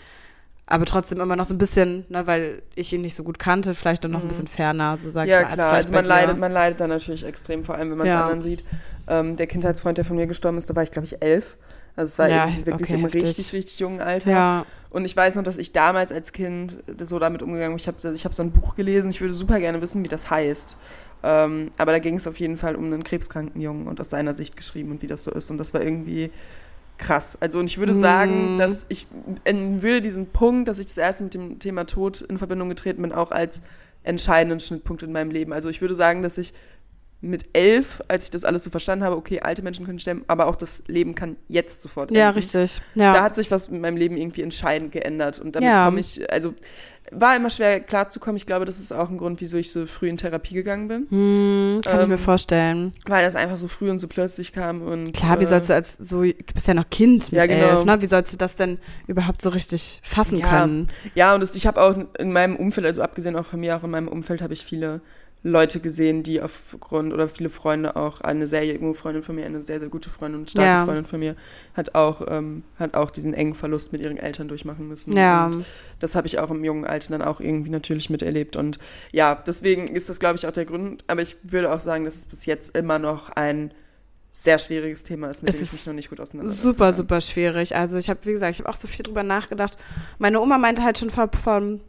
Aber trotzdem immer noch so ein bisschen, ne, weil ich ihn nicht so gut kannte, vielleicht dann noch ein bisschen ferner, so sag Mhm. Ja, ich mal. als klar. vielleicht Also man leidet, man leidet dann natürlich extrem, vor allem wenn man es Ja. anderen sieht. Ähm, der Kindheitsfreund, der von mir gestorben ist, da war ich, glaube ich, elf. Also es war Ja, wirklich okay, im heftig. richtig, richtig jungen Alter. Ja, Und ich weiß noch, dass ich damals als Kind so damit umgegangen bin. Ich habe ich hab so ein Buch gelesen. Ich würde super gerne wissen, wie das heißt. Ähm, aber da ging es auf jeden Fall um einen krebskranken Jungen und aus seiner Sicht geschrieben und wie das so ist. Und das war irgendwie krass. Also und ich würde sagen, Mm. dass ich würde diesen Punkt, dass ich das erste mit dem Thema Tod in Verbindung getreten bin, auch als entscheidenden Schnittpunkt in meinem Leben. Also ich würde sagen, dass ich mit elf, als ich das alles so verstanden habe, okay, alte Menschen können sterben, aber auch das Leben kann jetzt sofort ja, enden richtig. Ja. da hat sich was mit meinem Leben irgendwie entscheidend geändert. Und damit Ja. komme ich, also war immer schwer klarzukommen. Ich glaube, das ist auch ein Grund, wieso ich so früh in Therapie gegangen bin. Hm, kann ich mir Ähm, vorstellen. Weil das einfach so früh und so plötzlich kam. Und, Klar, wie äh, sollst du als so, du bist ja noch Kind mit Ja, genau. elf, ne? Wie sollst du das denn überhaupt so richtig fassen Ja. können? Ja, und das, ich habe auch in meinem Umfeld, also abgesehen auch von mir, auch in meinem Umfeld habe ich viele Leute gesehen, die aufgrund, oder viele Freunde auch, eine sehr junge Freundin von mir, eine sehr, sehr gute Freundin und starke Ja. Freundin von mir, hat auch, ähm, hat auch diesen engen Verlust mit ihren Eltern durchmachen müssen. Ja. Und das habe ich auch im jungen Alter dann auch irgendwie natürlich miterlebt. Und ja, deswegen ist das, glaube ich, auch der Grund. Aber ich würde auch sagen, dass es bis jetzt immer noch ein sehr schwieriges Thema ist, mit Es dem ich ist mich noch nicht gut auseinandersetze. Super, super schwierig. Also ich habe, wie gesagt, ich habe auch so viel drüber nachgedacht. Meine Oma meinte halt schon vor, vor ein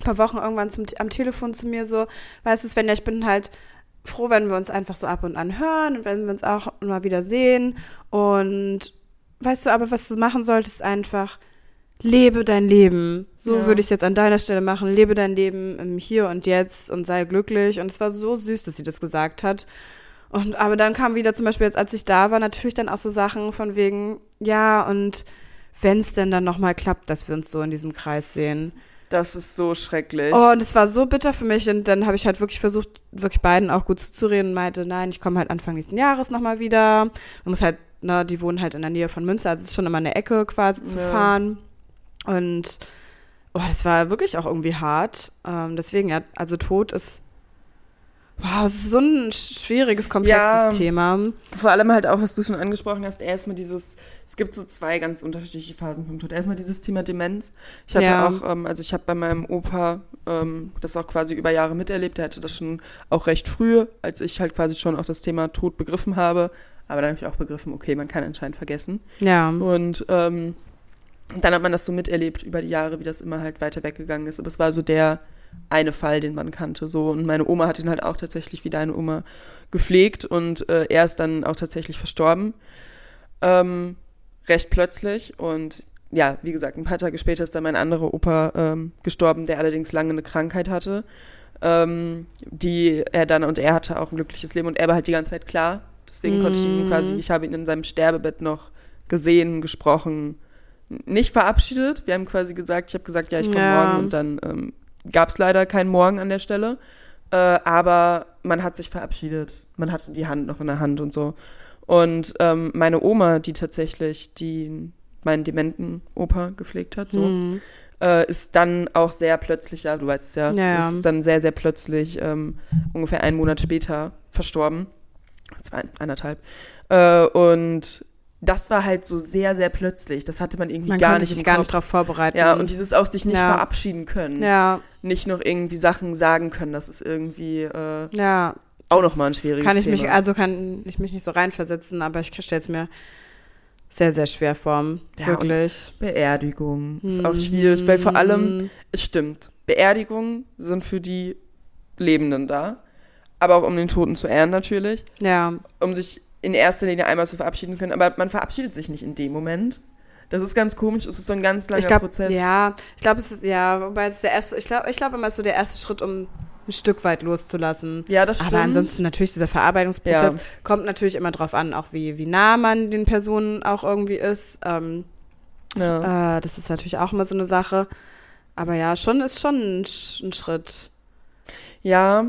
paar Wochen irgendwann zum, am Telefon zu mir so, weißt du, Svenja, ich bin halt froh, wenn wir uns einfach so ab und an hören und wenn wir uns auch mal wieder sehen. Und weißt du, aber was du machen solltest, einfach lebe dein Leben. So Ja. würde ich es jetzt an deiner Stelle machen. Lebe dein Leben im Hier und Jetzt und sei glücklich. Und es war so süß, dass sie das gesagt hat. Und aber dann kam wieder zum Beispiel jetzt, als ich da war, natürlich dann auch so Sachen von wegen, ja, und wenn es denn dann nochmal klappt, dass wir uns so in diesem Kreis sehen. Das ist so schrecklich. Oh, und es war so bitter für mich. Und dann habe ich halt wirklich versucht, wirklich beiden auch gut zuzureden und meinte, nein, ich komme halt Anfang nächsten Jahres nochmal wieder. Man muss halt, ne, die wohnen halt in der Nähe von Münster, also es ist schon immer eine Ecke quasi zu Ja. fahren. Und oh, das war wirklich auch irgendwie hart. Ähm, deswegen, ja, also Tod ist, wow, es ist so ein schwieriges, komplexes Ja. Thema. Vor allem halt auch, was du schon angesprochen hast, erstmal dieses, es gibt so zwei ganz unterschiedliche Phasen vom Tod. Erstmal dieses Thema Demenz. Ich hatte Ja. auch, ähm, also ich habe bei meinem Opa ähm, das auch quasi über Jahre miterlebt. Der hatte das schon auch recht früh, als ich halt quasi schon auch das Thema Tod begriffen habe. Aber dann habe ich auch begriffen, okay, man kann anscheinend vergessen. Ja. Und ähm, dann hat man das so miterlebt über die Jahre, wie das immer halt weiter weggegangen ist. Aber es war so der eine Fall, den man kannte. So. Und meine Oma hat ihn halt auch tatsächlich wie deine Oma gepflegt und äh, er ist dann auch tatsächlich verstorben. Ähm, recht plötzlich. Und ja, wie gesagt, ein paar Tage später ist dann mein anderer Opa ähm, gestorben, der allerdings lange eine Krankheit hatte. Ähm, die er dann, und er hatte auch ein glückliches Leben und er war halt die ganze Zeit klar. Deswegen konnte ich ihn Mhm. quasi, ich habe ihn in seinem Sterbebett noch gesehen, gesprochen, nicht verabschiedet. Wir haben quasi gesagt, ich habe gesagt, ja, ich komme Ja. morgen und dann ähm, gab es leider keinen Morgen an der Stelle. Äh, aber man hat sich verabschiedet. Man hatte die Hand noch in der Hand und so. Und ähm, meine Oma, die tatsächlich die meinen dementen Opa gepflegt hat, so, Mhm. äh, ist dann auch sehr plötzlich, ja, du weißt es ja, Ja, ist dann sehr, sehr plötzlich, ähm, ungefähr einen Monat später verstorben. Zwei, eineinhalb. Äh, und das war halt so sehr, sehr plötzlich. Das hatte man irgendwie Man gar nicht sich gar nicht darauf vorbereiten. Ja, und dieses auch sich nicht Ja. verabschieden können. ja, Nicht noch irgendwie Sachen sagen können. Das ist irgendwie äh, ja. auch nochmal ein schwieriges kann ich Thema. mich, also kann ich mich nicht so reinversetzen, aber ich stelle es mir sehr, sehr schwer vor. Ja, Wirklich. Beerdigung ist auch schwierig, weil vor allem, Mhm. es stimmt, Beerdigungen sind für die Lebenden da, aber auch um den Toten zu ehren natürlich, Ja, um sich in erster Linie einmal zu verabschieden können, aber man verabschiedet sich nicht in dem Moment. Das ist ganz komisch, es ist so ein ganz langer ich glaube, Prozess. ja, ich glaube, es ist, ja, wobei es ist der erste, ich glaube, ich glaube immer ist so der erste Schritt, um ein Stück weit loszulassen. Ja, das stimmt. Aber ansonsten natürlich dieser Verarbeitungsprozess Ja. kommt natürlich immer drauf an, auch wie, wie nah man den Personen auch irgendwie ist. Ähm, ja. äh, das ist natürlich auch immer so eine Sache. Aber ja, schon ist schon ein, ein Schritt. ja,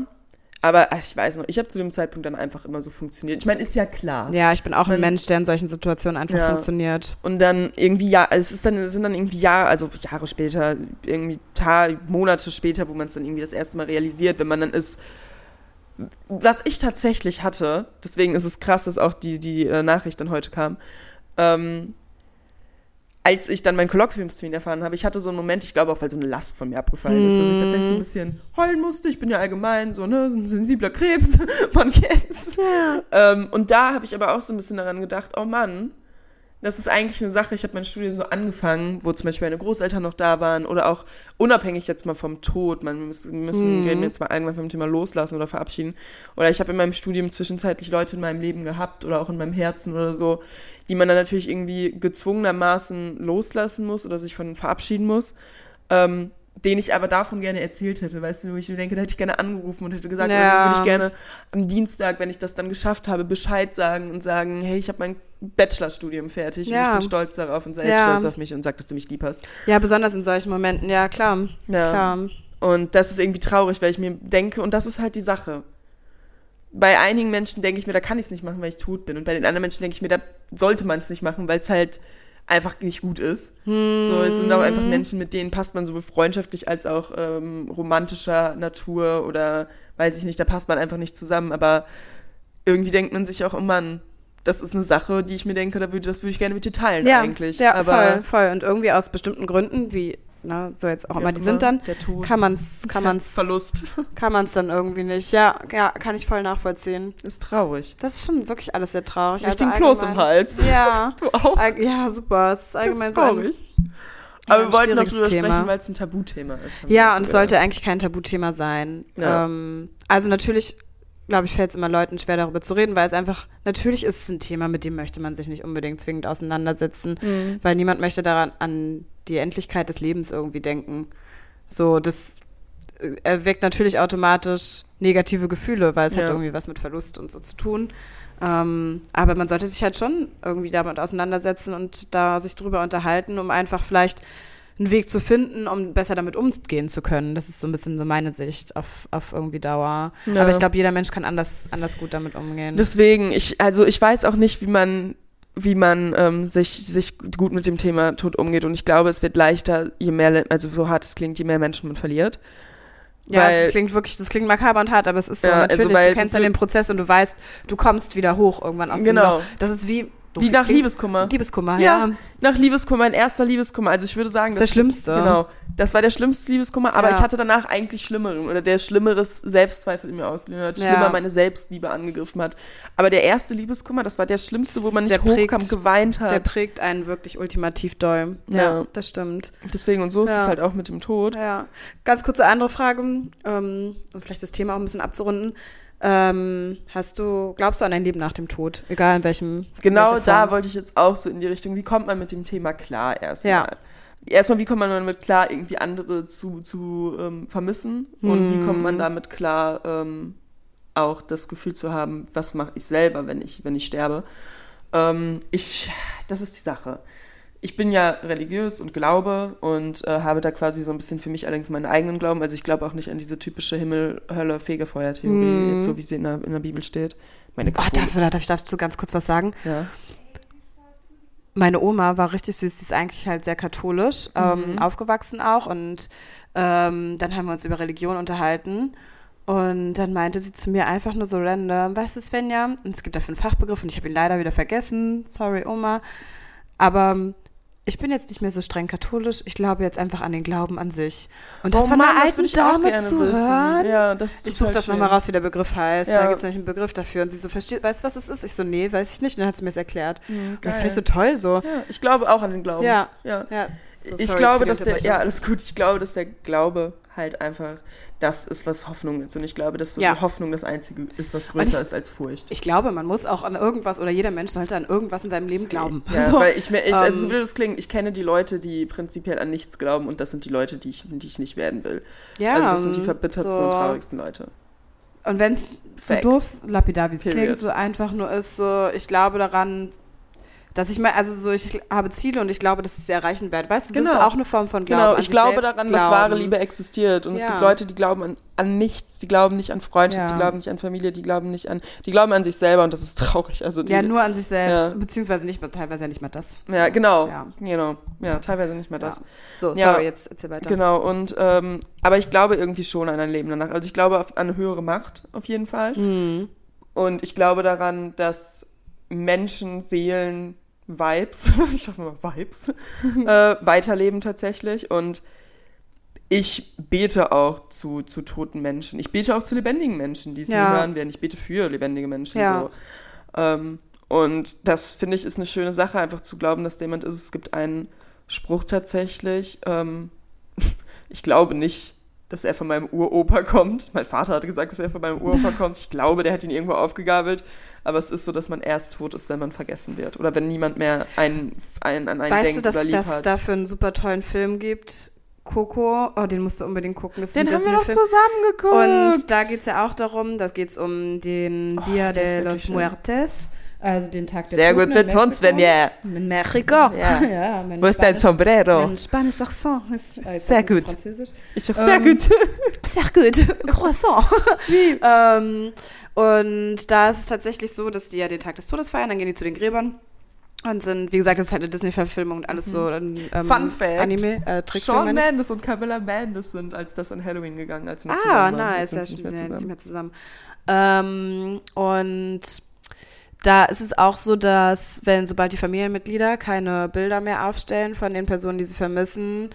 Aber ach, ich weiß noch, ich habe zu dem Zeitpunkt dann einfach immer so funktioniert. Ich meine, ist ja klar. Ja, ich bin auch ein Man- Mensch, der in solchen Situationen einfach Ja. funktioniert. Und dann irgendwie, ja, es ist dann, es sind dann irgendwie Jahre, also Jahre später, irgendwie Tage, Monate später, wo man es dann irgendwie das erste Mal realisiert, wenn man dann ist. Was ich tatsächlich hatte, deswegen ist es krass, dass auch die, die äh, Nachricht dann heute kam, ähm, als ich dann meinen Kolloquiumstermin erfahren habe, ich hatte so einen Moment, ich glaube auch, weil so eine Last von mir abgefallen ist, dass ich tatsächlich so ein bisschen heulen musste. Ich bin ja allgemein so, ne, so ein sensibler Krebs, man kennt's. Ähm, und da habe ich aber auch so ein bisschen daran gedacht, oh Mann, das ist eigentlich eine Sache, ich habe mein Studium so angefangen, wo zum Beispiel meine Großeltern noch da waren oder auch unabhängig jetzt mal vom Tod, man müssen, müssen Mhm. reden jetzt mal irgendwann vom Thema loslassen oder verabschieden. Oder ich habe in meinem Studium zwischenzeitlich Leute in meinem Leben gehabt oder auch in meinem Herzen oder so, die man dann natürlich irgendwie gezwungenermaßen loslassen muss oder sich von verabschieden muss. Ähm, den ich aber davon gerne erzählt hätte, weißt du, wo ich mir denke, da hätte ich gerne angerufen und hätte gesagt, Ja. würde ich gerne am Dienstag, wenn ich das dann geschafft habe, Bescheid sagen und sagen, hey, ich habe mein Bachelorstudium fertig und Ja. ich bin stolz darauf und sei Ja. stolz auf mich und sag, dass du mich lieb hast. Ja, besonders in solchen Momenten, ja, klar. Ja. Klar. Und das ist irgendwie traurig, weil ich mir denke, und das ist halt die Sache. Bei einigen Menschen denke ich mir, da kann ich es nicht machen, weil ich tot bin. Und bei den anderen Menschen denke ich mir, da sollte man es nicht machen, weil es halt einfach nicht gut ist. So, es sind auch einfach Menschen, mit denen passt man sowohl freundschaftlich als auch ähm, romantischer Natur oder weiß ich nicht, da passt man einfach nicht zusammen. Aber irgendwie denkt man sich auch, oh Mann, das ist eine Sache, die ich mir denke, da würde, das würde ich gerne mit dir teilen Ja, eigentlich. ja Aber voll, voll. Und irgendwie aus bestimmten Gründen, wie, na, so jetzt auch immer, die sind dann, der Tod, kann man's, kann der man's, Verlust kann man's dann irgendwie nicht. Ja, ja, kann ich voll nachvollziehen. ist traurig. Das ist schon wirklich alles sehr traurig. Ich hab Also den Kloß im Hals. Ja. Du auch? Ja, super. Es ist allgemein so ein, traurig. Aber ein wir wollten noch drüber Thema. sprechen, weil es ein Tabuthema ist. Ja, und es so sollte eigentlich kein Tabuthema sein. Ja. Ähm, also natürlich, glaube ich, fällt es immer Leuten schwer, darüber zu reden, weil es einfach, natürlich ist es ein Thema, mit dem möchte man sich nicht unbedingt zwingend auseinandersetzen, Mhm. weil niemand möchte daran an die Endlichkeit des Lebens irgendwie denken. So, das äh, erweckt natürlich automatisch negative Gefühle, weil es hat Ja. irgendwie was mit Verlust und so zu tun. Ähm, aber man sollte sich halt schon irgendwie damit auseinandersetzen und da sich drüber unterhalten, um einfach vielleicht einen Weg zu finden, um besser damit umgehen zu können. Das ist so ein bisschen so meine Sicht auf, auf irgendwie Dauer. Ja. Aber ich glaube, jeder Mensch kann anders, anders gut damit umgehen. Deswegen, ich, also ich weiß auch nicht, wie man, wie man ähm, sich, sich gut mit dem Thema Tod umgeht. Und ich glaube, es wird leichter, je mehr, also so hart es klingt, je mehr Menschen man verliert. ja, weil- es klingt wirklich, das klingt makaber und hart, aber es ist so. Ja, also natürlich, weil du kennst blöd- den Prozess und du weißt, du kommst wieder hoch irgendwann aus Genau. dem Loch. Das ist wie, Wie nach klingt- Liebeskummer. Liebeskummer, Ja, ja. nach Liebeskummer, ein erster Liebeskummer. Also ich würde sagen, Das ist der Schlimmste. Genau. Das war der schlimmste Liebeskummer, aber Ja. ich hatte danach eigentlich schlimmeren oder der schlimmeres Selbstzweifel in mir ausgelöst hat, Ja. schlimmer meine Selbstliebe angegriffen hat. Aber der erste Liebeskummer, das war der schlimmste, wo man Der nicht hochkam, prägt- geweint Der hat. prägt einen wirklich ultimativ doll. Ja, Ja. das stimmt. Deswegen und so ist Ja. es halt auch mit dem Tod. Ja. Ganz kurze andere Frage, um vielleicht das Thema auch ein bisschen abzurunden. Ähm, hast du, glaubst du an ein Leben nach dem Tod? Egal in welchem. in Genau welcher da wollte ich jetzt auch so in die Richtung, wie kommt man mit dem Thema klar erstmal? Ja. Erstmal, wie kommt man damit klar, irgendwie andere zu, zu ähm, vermissen? Und wie kommt Hm. man damit klar, ähm, auch das Gefühl zu haben, was mache ich selber, wenn ich, wenn ich sterbe? Ähm, ich, das ist die Sache. Ich bin ja religiös und glaube und äh, habe da quasi so ein bisschen für mich allerdings meinen eigenen Glauben. Also ich glaube auch nicht an diese typische Himmel-Hölle-Fegefeuer-Theorie, jetzt so wie sie in der, in der Bibel steht. Meine Oh, darf, darf ich dazu ganz kurz was sagen? ja. Meine Oma war richtig süß, sie ist eigentlich halt sehr katholisch, ähm, aufgewachsen auch. Und ähm, dann haben wir uns über Religion unterhalten. Und dann meinte sie zu mir einfach nur so random, weißt du, Svenja, und es gibt dafür einen Fachbegriff und ich habe ihn leider wieder vergessen, sorry Oma, aber ähm, ich bin jetzt nicht mehr so streng katholisch, ich glaube jetzt einfach an den Glauben an sich. Und das Oh von Mann, einer alten Dame zu wissen. hören. Ja, das Ich suche das nochmal raus, wie der Begriff heißt. Ja. Da gibt es nämlich einen Begriff dafür. Und sie so, versteht, weißt du, was es ist? Ich so, nee, weiß ich nicht. Und dann hat sie mir es erklärt. Und das finde ich so toll so. Ja, ich glaube auch an den Glauben. Ja. ja. Ja, so, ich glaube, dass der, ja, alles gut. Ich glaube, dass der Glaube halt einfach das ist, was Hoffnung ist. Und ich glaube, dass so Ja. die Hoffnung das Einzige ist, was größer ich- ist als Furcht. Ich glaube, man muss auch an irgendwas oder jeder Mensch sollte an irgendwas in seinem Leben glauben. Ja, So. weil ich ich, also so ähm, blöd es klingt, ich kenne die Leute, die prinzipiell an nichts glauben und das sind die Leute, die ich, die ich nicht werden will. ja, also das sind die verbittertsten so. und traurigsten Leute. Und wenn es so doof, lapidar wie es klingt, so einfach nur ist, so, ich glaube daran, Dass ich mal, also so, ich habe Ziele und ich glaube, dass ich sie erreichen werde. Weißt du, das Genau. ist auch eine Form von Glauben. Genau, ich sich glaube daran, dass glauben. wahre Liebe existiert. Und es Ja. gibt Leute, die glauben an, an nichts, die glauben nicht an Freundschaft, Ja. die glauben nicht an Familie, die glauben nicht an, die glauben an sich selber und das ist traurig. Also die, Ja, nur an sich selbst, Ja. beziehungsweise nicht mal, teilweise ja nicht mal das. ja, genau, Ja. genau, ja, teilweise nicht mehr das. So, sorry, jetzt erzähl weiter. Genau, und ähm, aber ich glaube irgendwie schon an ein Leben danach. Also ich glaube an eine höhere Macht auf jeden Fall. Mhm. Und ich glaube daran, dass Menschen, Seelen, Vibes, ich hoffe mal Vibes, äh, weiterleben tatsächlich. Und ich bete auch zu, zu toten Menschen. Ich bete auch zu lebendigen Menschen, die es Ja. nie hören werden. Ich bete für lebendige Menschen. Ja. So. Ähm, und das finde ich ist eine schöne Sache, einfach zu glauben, dass da jemand ist. Es gibt einen Spruch tatsächlich. Ähm, ich glaube nicht, dass er von meinem Uropa kommt. Mein Vater hat gesagt, dass er von meinem Uropa kommt. Ich glaube, der hat ihn irgendwo aufgegabelt. Aber es ist so, dass man erst tot ist, wenn man vergessen wird. Oder wenn niemand mehr einen, einen, an einen Weißt denkt du, dass oder lieb dass es dafür einen super tollen Film gibt? Coco, oh, den musst du unbedingt gucken. Das Den haben wir doch zusammen geguckt. Und da geht es ja auch darum, da geht es um den Oh, Dia de los. Muertes, also den Tag der Sehr gut betont, Mexiko. Svenja. In Mexiko. Ja. ja Wo ist dein Sombrero? Mein Spanisch Accent ist äh, jetzt Sehr gut. Französisch. Ist doch sehr Ähm, gut. Sehr gut. Croissant. ähm, und da ist es tatsächlich so, dass die ja den Tag des Todes feiern, dann gehen die zu den Gräbern und sind, wie gesagt, das ist halt eine Disney-Verfilmung und alles so ähm, Mhm. Fun Fact. Anime, äh, ich. Mendes und Camilla Mendes sind als das an Halloween gegangen, als sie Ah, nice, Jetzt ja, stimmt, sie sind zusammen. nicht mehr zusammen. Ähm, und da ist es auch so, dass wenn sobald die Familienmitglieder keine Bilder mehr aufstellen von den Personen, die sie vermissen,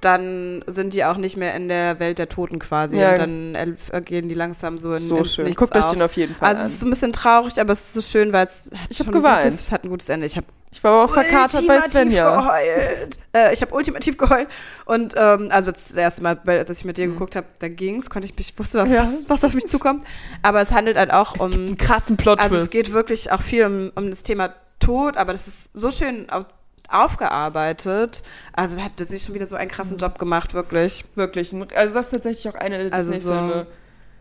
dann sind die auch nicht mehr in der Welt der Toten quasi. Ja. Und dann gehen die langsam so in So schön. Nichts Guckt euch auf. den auf jeden Fall Also es an. ist so ein bisschen traurig, aber es ist so schön, weil es hat Ich schon ein geweint. Gutes, es hat ein gutes Ende. Ich habe Ich war aber auch verkatert bei ultimativ Svenja. geheult. Äh, ich habe ultimativ geheult. Und ähm, also das erste Mal, als ich mit Mhm. dir geguckt habe, da ging's, konnte ich mich, ich wusste, was, Ja. was auf mich zukommt. Aber es handelt halt auch Es um, gibt einen krassen Plot also es geht wirklich auch viel um, um das Thema Tod, aber das ist so schön au- aufgearbeitet. Also hat Disney schon wieder so einen Mhm. krassen Job gemacht, wirklich. Wirklich. Also das ist tatsächlich auch eine der Also so- Disney-Filme,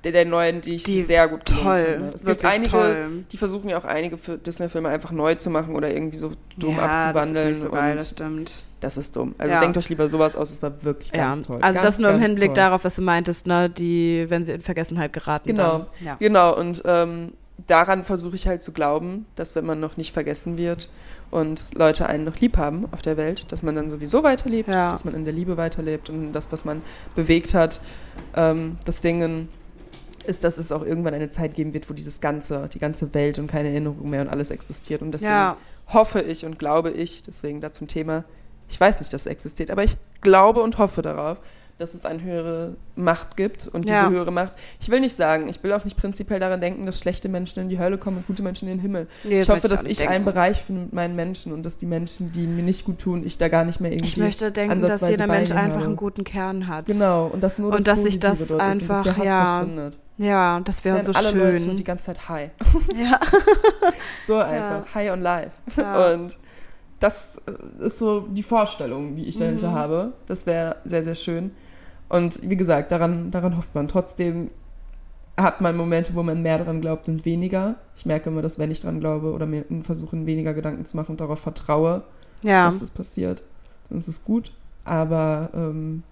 der, der neuen, die ich Die sehr gut toll, finde. Es gibt wirklich einige, toll. die versuchen ja auch einige Disney-Filme einfach neu zu machen oder irgendwie so dumm ja, abzuwandeln. Das ist so geil, das stimmt. das ist dumm. Also Ja. denkt euch lieber sowas aus, es war wirklich Ja, ganz toll. also ganz, das nur im Hinblick toll. darauf, was du meintest, ne, die, wenn sie in Vergessenheit geraten. Genau. Ja. Genau, und ähm, daran versuche ich halt zu glauben, dass wenn man noch nicht vergessen wird und Leute einen noch lieb haben auf der Welt, dass man dann sowieso weiterlebt, Ja. dass man in der Liebe weiterlebt und das, was man bewegt hat, ähm, das Ding ist, dass es auch irgendwann eine Zeit geben wird, wo dieses ganze, die ganze Welt und keine Erinnerung mehr und alles existiert. Und deswegen Ja. hoffe ich und glaube ich, deswegen da zum Thema, ich weiß nicht, dass es existiert, aber ich glaube und hoffe darauf, dass es eine höhere Macht gibt und diese Ja. höhere Macht. Ich will nicht sagen, ich will auch nicht prinzipiell daran denken, dass schlechte Menschen in die Hölle kommen und gute Menschen in den Himmel. Nee, ich hoffe, dass ich einen denken. Bereich finde mit meinen Menschen und dass die Menschen, die mir nicht gut tun, ich da gar nicht mehr irgendwie. Ich möchte denken, dass jeder Mensch einfach habe. einen guten Kern hat. Genau, und dass nur das Und dass sich das ist einfach, Hass ja. Ja, das wäre so alle schön. Leute die ganze Zeit high. ja. So einfach, high on life. Ja. Und das ist so die Vorstellung, die ich dahinter Mhm. habe. Das wäre sehr, sehr schön. Und wie gesagt, daran, daran hofft man. Trotzdem hat man Momente, wo man mehr daran glaubt und weniger. Ich merke immer, dass wenn ich dran glaube oder mir versuche, weniger Gedanken zu machen und darauf vertraue, Ja. dass es passiert, dann ist es gut. Aber ähm,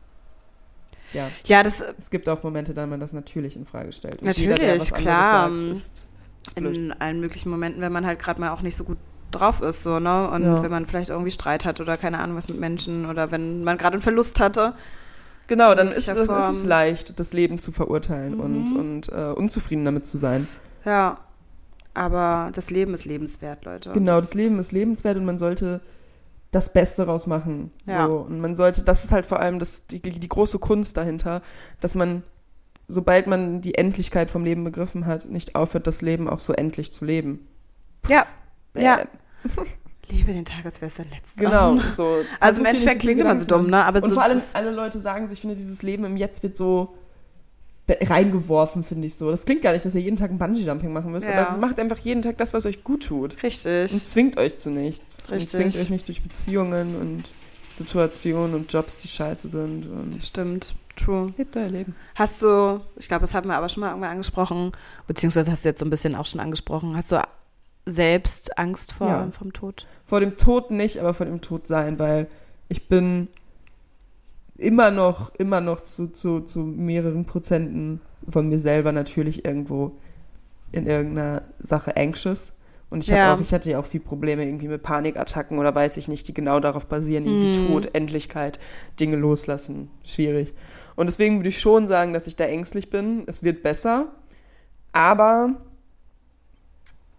ja, ja, das es gibt auch Momente, da man das natürlich in Frage stellt. Und Natürlich, jeder, was klar. Sagt, ist, ist blöd. in allen möglichen Momenten, wenn man halt gerade mal auch nicht so gut drauf ist, so, ne? Und Ja. wenn man vielleicht irgendwie Streit hat oder keine Ahnung was mit Menschen oder wenn man gerade einen Verlust hatte. Genau, dann ist, das, ist es leicht, das Leben zu verurteilen Mhm. und, und äh, unzufrieden damit zu sein. Ja. Aber das Leben ist lebenswert, Leute. Genau, das Leben ist lebenswert und man sollte das Beste rausmachen. Ja. So. Und man sollte, das ist halt vor allem das, die, die große Kunst dahinter, dass man, sobald man die Endlichkeit vom Leben begriffen hat, nicht aufhört, das Leben auch so endlich zu leben. Ja. Ja. Lebe den Tag, als wäre es der letzte. Genau. So, Also im Endeffekt klingt immer so dumm, ne? Aber und so vor allem, alle Leute sagen so, ich finde, dieses Leben im Jetzt wird so reingeworfen, finde ich so. Das klingt gar nicht, dass ihr jeden Tag ein Bungee-Jumping machen müsst, Ja. aber macht einfach jeden Tag das, was euch gut tut. Richtig. Und zwingt euch zu nichts. Richtig. Und zwingt euch nicht durch Beziehungen und Situationen und Jobs, die scheiße sind. Und Stimmt. True. lebt euer Leben. Hast du, ich glaube, das haben wir aber schon mal irgendwann angesprochen, beziehungsweise hast du jetzt so ein bisschen auch schon angesprochen, hast du selbst Angst vor Ja. vom Tod? Vor dem Tod nicht, aber vor dem Tod sein, weil ich bin immer noch, immer noch zu, zu, zu mehreren Prozenten von mir selber natürlich irgendwo in irgendeiner Sache anxious. Und ich habe Ja. auch, ich hatte ja auch viel Probleme irgendwie mit Panikattacken oder weiß ich nicht, die genau darauf basieren, irgendwie Mhm. Tod, Endlichkeit, Dinge loslassen. Schwierig. Und deswegen würde ich schon sagen, dass ich da ängstlich bin. Es wird besser, aber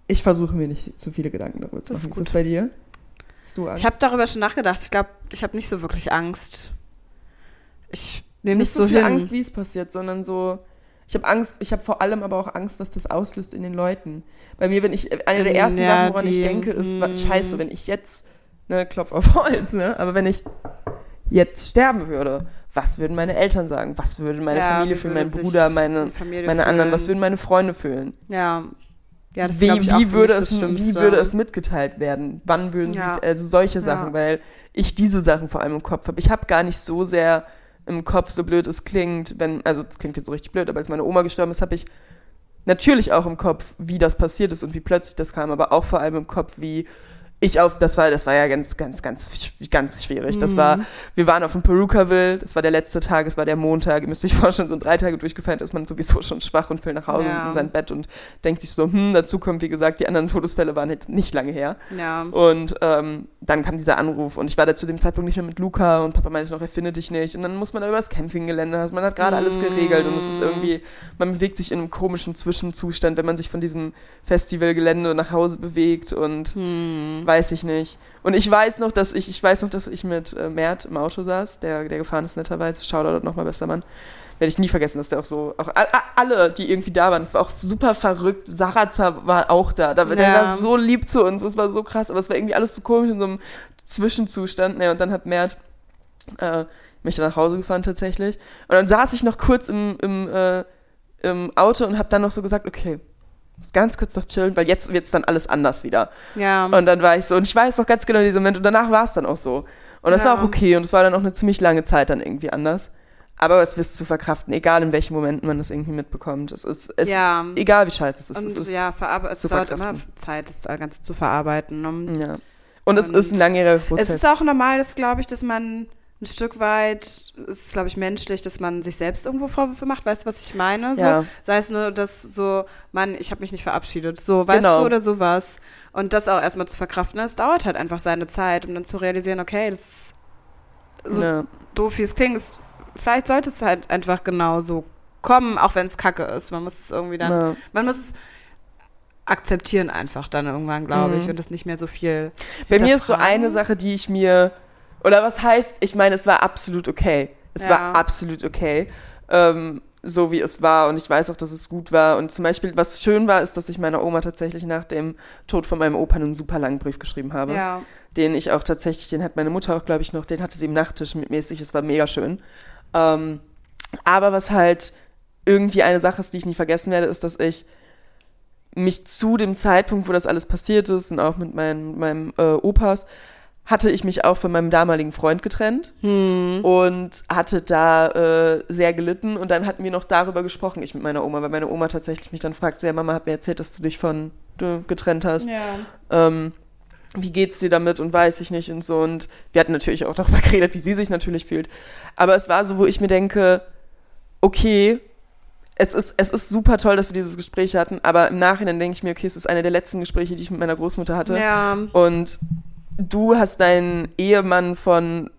ich versuche mir nicht zu viele Gedanken darüber zu Das ist machen. Ist das bei dir? Hast du Angst? Ich habe darüber schon nachgedacht. Ich glaube, ich habe nicht so wirklich Angst. Ich nehme nicht so viel hin. Angst, wie es passiert, sondern so. Ich habe Angst, ich habe vor allem aber auch Angst, was das auslöst in den Leuten. Bei mir, wenn ich, eine der ersten ja, Sachen, woran ich die- denke, ist, wa- mm. scheiße, wenn ich jetzt, ne, Klopf auf Holz, ne, aber wenn ich jetzt sterben würde, was würden meine Eltern sagen? Was würde meine Ja, Familie fühlen, mein Bruder, meine, meine anderen, was würden meine Freunde fühlen? Ja. Ja, das wie, ich, wie, würde es, wie würde es mitgeteilt werden? Wann würden Ja. sie es, also solche Sachen, Ja. weil ich diese Sachen vor allem im Kopf habe. Ich habe gar nicht so sehr im Kopf, so blöd es klingt, wenn, also es klingt jetzt so richtig blöd, aber als meine Oma gestorben ist, habe ich natürlich auch im Kopf, wie das passiert ist und wie plötzlich das kam, aber auch vor allem im Kopf, wie ich auf, das war, das war ja ganz, ganz, ganz, ganz schwierig. Das Mhm. war, wir waren auf dem Perukaville, das war der letzte Tag, es war der Montag, ihr müsst euch vorstellen, so drei Tage durchgefallen ist man sowieso schon schwach und will nach Hause Ja. in sein Bett und denkt sich so, hm, dazu kommt, wie gesagt, die anderen Todesfälle waren jetzt nicht lange her. Ja. Und ähm, dann kam dieser Anruf und ich war da zu dem Zeitpunkt nicht mehr mit Luca und Papa meinte noch, er findet dich nicht. Und dann muss man da übers Campinggelände, man hat gerade alles geregelt und es ist irgendwie, man bewegt sich in einem komischen Zwischenzustand, wenn man sich von diesem Festivalgelände nach Hause bewegt und Hm. Weiß ich nicht. Und ich weiß noch, dass ich, ich weiß noch, dass ich mit äh, Mert im Auto saß, der, der gefahren ist netterweise, Shoutout nochmal, bester Mann. Werde ich nie vergessen, dass der auch so, auch alle, die irgendwie da waren, das war auch super verrückt. Sarazar war auch da. da Der Ja. war so lieb zu uns, das war so krass, aber es war irgendwie alles so komisch in so einem Zwischenzustand. Ne, und dann hat Mert äh, mich dann nach Hause gefahren tatsächlich. Und dann saß ich noch kurz im, im, äh, im Auto und habe dann noch so gesagt, okay, muss ganz kurz noch chillen, weil jetzt wird es dann alles anders wieder. Ja. Und dann war ich so, und ich weiß noch ganz genau diesen Moment, und danach war es dann auch so. Und das Ja. war auch okay, und es war dann auch eine ziemlich lange Zeit dann irgendwie anders. Aber es ist zu verkraften, egal in welchen Momenten man das irgendwie mitbekommt. Es ist, es, ja. egal wie scheiße es ist. Und es ist ja, es zu dauert immer. Zeit, das Ganze zu verarbeiten. Ne? ja. Und es Und ist ein langjähriger Prozess. Es ist auch normal, dass, glaube ich, dass man ein Stück weit, es ist, glaube ich, menschlich, dass man sich selbst irgendwo Vorwürfe macht. Weißt du, was ich meine? So, Ja. Sei es nur, dass so, Mann, ich habe mich nicht verabschiedet. So, weißt Genau. du, oder sowas. Und das auch erstmal zu verkraften, es dauert halt einfach seine Zeit, um dann zu realisieren, okay, das ist so ja. doof, wie es klingt. Es, vielleicht sollte es halt einfach genau so kommen, auch wenn es kacke ist. Man muss es irgendwie dann, Ja. man muss es akzeptieren einfach dann irgendwann, glaube ich, Mhm. und das nicht mehr so viel Bei mir ist so eine Sache, die ich mir, oder was heißt, ich meine, es war absolut okay. Es Ja. war absolut okay, ähm, so wie es war. Und ich weiß auch, dass es gut war. Und zum Beispiel, was schön war, ist, dass ich meiner Oma tatsächlich nach dem Tod von meinem Opa einen super langen Brief geschrieben habe. Ja. Den ich auch tatsächlich, den hat meine Mutter auch, glaube ich, noch, den hatte sie im Nachttisch mitmäßig. Es war mega schön. Ähm, aber was halt irgendwie eine Sache ist, die ich nie vergessen werde, ist, dass ich mich zu dem Zeitpunkt, wo das alles passiert ist und auch mit meinen, meinem äh, Opas, hatte ich mich auch von meinem damaligen Freund getrennt Hm. und hatte da äh, sehr gelitten. Und dann hatten wir noch darüber gesprochen, ich mit meiner Oma, weil meine Oma tatsächlich mich dann fragt, so, ja, Mama hat mir erzählt, dass du dich von du getrennt hast. Ja. Ähm, wie geht's dir damit und weiß ich nicht und so. Und wir hatten natürlich auch darüber geredet, wie sie sich natürlich fühlt. Aber es war so, wo ich mir denke, okay, es ist, es ist super toll, dass wir dieses Gespräch hatten, aber im Nachhinein denke ich mir, okay, es ist eine der letzten Gespräche, die ich mit meiner Großmutter hatte. Ja. Und du hast deinen Ehemann von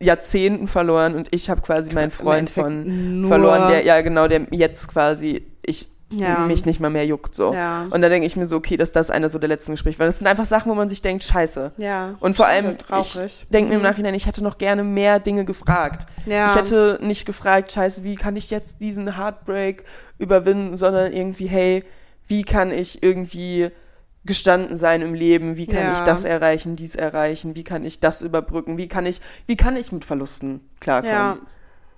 Jahrzehnten verloren und ich habe quasi meinen Freund von verloren, der, ja genau, der jetzt quasi, ich Ja. mich nicht mal mehr juckt so. Ja. Und da denke ich mir so, okay, dass das einer so der letzten Gespräche, weil das sind einfach Sachen, wo man sich denkt, scheiße. Ja. Und vor allem, ich denke mir im Nachhinein, ich hätte noch gerne mehr Dinge gefragt. Ja. Ich hätte nicht gefragt, scheiße, wie kann ich jetzt diesen Heartbreak überwinden, sondern irgendwie, hey, wie kann ich irgendwie gestanden sein im Leben? Wie kann Ja. ich das erreichen, dies erreichen? Wie kann ich das überbrücken? Wie kann ich, wie kann ich mit Verlusten klarkommen? Ja.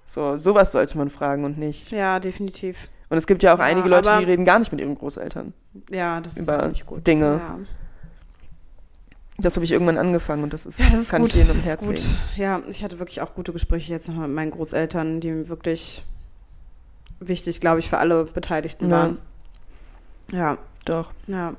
So, sowas sollte man fragen und nicht. ja, definitiv. Und es gibt ja auch Ja, einige Leute, die reden gar nicht mit ihren Großeltern Ja, das ist nicht gut. Dinge. Ja. Das habe ich irgendwann angefangen und das ist, Ja, das ist kann gut. ich jedem Herz gut. legen. Ja, ich hatte wirklich auch gute Gespräche jetzt nochmal mit meinen Großeltern, die wirklich wichtig, glaube ich, für alle Beteiligten waren. Ja, Doch. ja.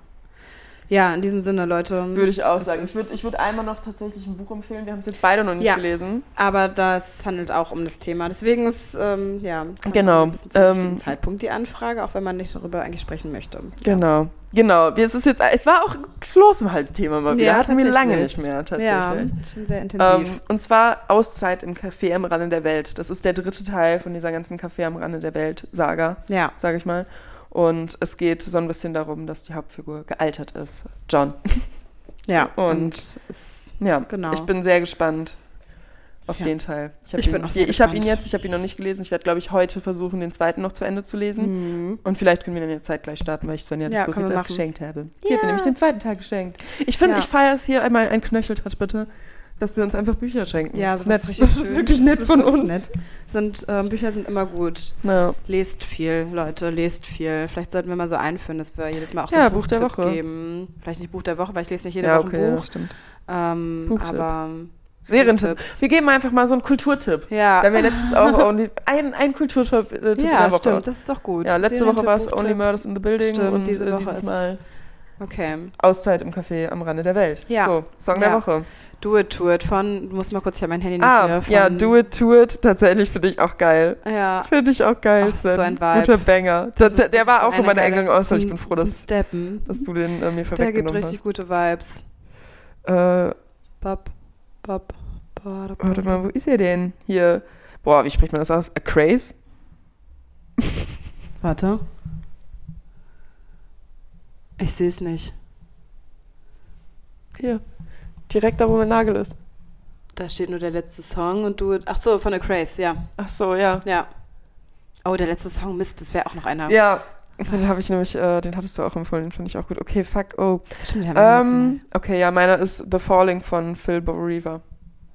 Ja, in diesem Sinne, Leute. Würde ich auch sagen. Ich würde ich würd einmal noch tatsächlich ein Buch empfehlen. Wir haben es jetzt beide noch nicht Ja. gelesen. Aber das handelt auch um das Thema. Deswegen ist, ähm, ja, Genau. ein bisschen zum Ähm, Zeitpunkt die Anfrage, auch wenn man nicht darüber eigentlich sprechen möchte. Genau. Genau. Wie Es, ist jetzt, es war auch ein Kloß im Hals-Thema mal wieder. Hatten wir lange nicht mehr, Ja, tatsächlich. schon sehr Ähm, intensiv. und zwar Auszeit im Café am Rande der Welt. Das ist der dritte Teil von dieser ganzen Café am Rande der Welt-Saga, ja. sage ich mal. Und es geht so ein bisschen darum, dass die Hauptfigur gealtert ist. John. Ja. Und- es, Ja, Genau. ich bin sehr gespannt auf Ja. den Teil. hab Ich ihn, bin auch sehr Ich habe ihn jetzt, ich habe ihn noch nicht gelesen. Ich werde, glaube ich, heute versuchen, den zweiten noch zu Ende zu lesen. Mhm. Und vielleicht können wir dann ja zeitgleich starten, weil ich Svenja Ja, das Buch können jetzt geschenkt habe. Ja. mir nämlich den zweiten Teil geschenkt. Ich finde, Ja. ich feiere es hier einmal ein Knöcheltouch, bitte, dass wir uns einfach Bücher schenken. Ja, das ist nett. richtig Das ist schön. wirklich nett Das von uns. nett. Sind, ähm, Bücher sind immer gut. Ja. Lest viel, Leute, lest viel. Vielleicht sollten wir mal so einführen, dass wir jedes Mal auch so Ja, ein Buch der Woche. geben. Vielleicht nicht Buch der Woche, weil ich lese nicht jede ja, Woche okay, ein ja, Buch. stimmt. Ähm, Buchtipp. aber Serientipp. Buchtipps. Wir geben einfach mal so einen Kulturtipp. Ja. Wir haben ja letztes auch only, ein, ein Kulturtipp äh, Tipp in ja, der Woche. stimmt, das ist doch gut. Ja, letzte Woche war es Only. Murders in the Building Stimmt, und diese äh, Woche dieses Mal Okay. Auszeit im Café am Rande der Welt. Ja. So, Song Ja. der Woche. Do it, to it von, du musst mal kurz, ich habe mein Handy nicht Ah, hier. Von, ja, Do It, To It, tatsächlich finde ich auch geil. Ja. Finde ich auch geil, Ach, das ist so ein Vibe. Guter Banger. Das Das, der war auch in eine meiner Eingang aus, ich bin froh, dass, dass du den äh, mir Der gibt richtig hast. gute Vibes. Äh, Bop, bop, bop, warte mal, wo ist er denn? Hier. Boah, wie spricht man das aus? A Craze? Warte. Ich sehe es nicht. Hier. Direkt da, wo mein Nagel ist. Da steht nur der letzte Song und du. Ach so, von The Craze, ja. Ach so, ja. Ja. Oh, der letzte Song, Mist, das wäre auch noch einer. Ja, den habe ich nämlich, äh, den hattest du auch empfohlen, den fand ich auch gut. Okay, fuck, oh. Stimmt. Ähm, okay, ja, meiner ist The Falling von Phil Boriva.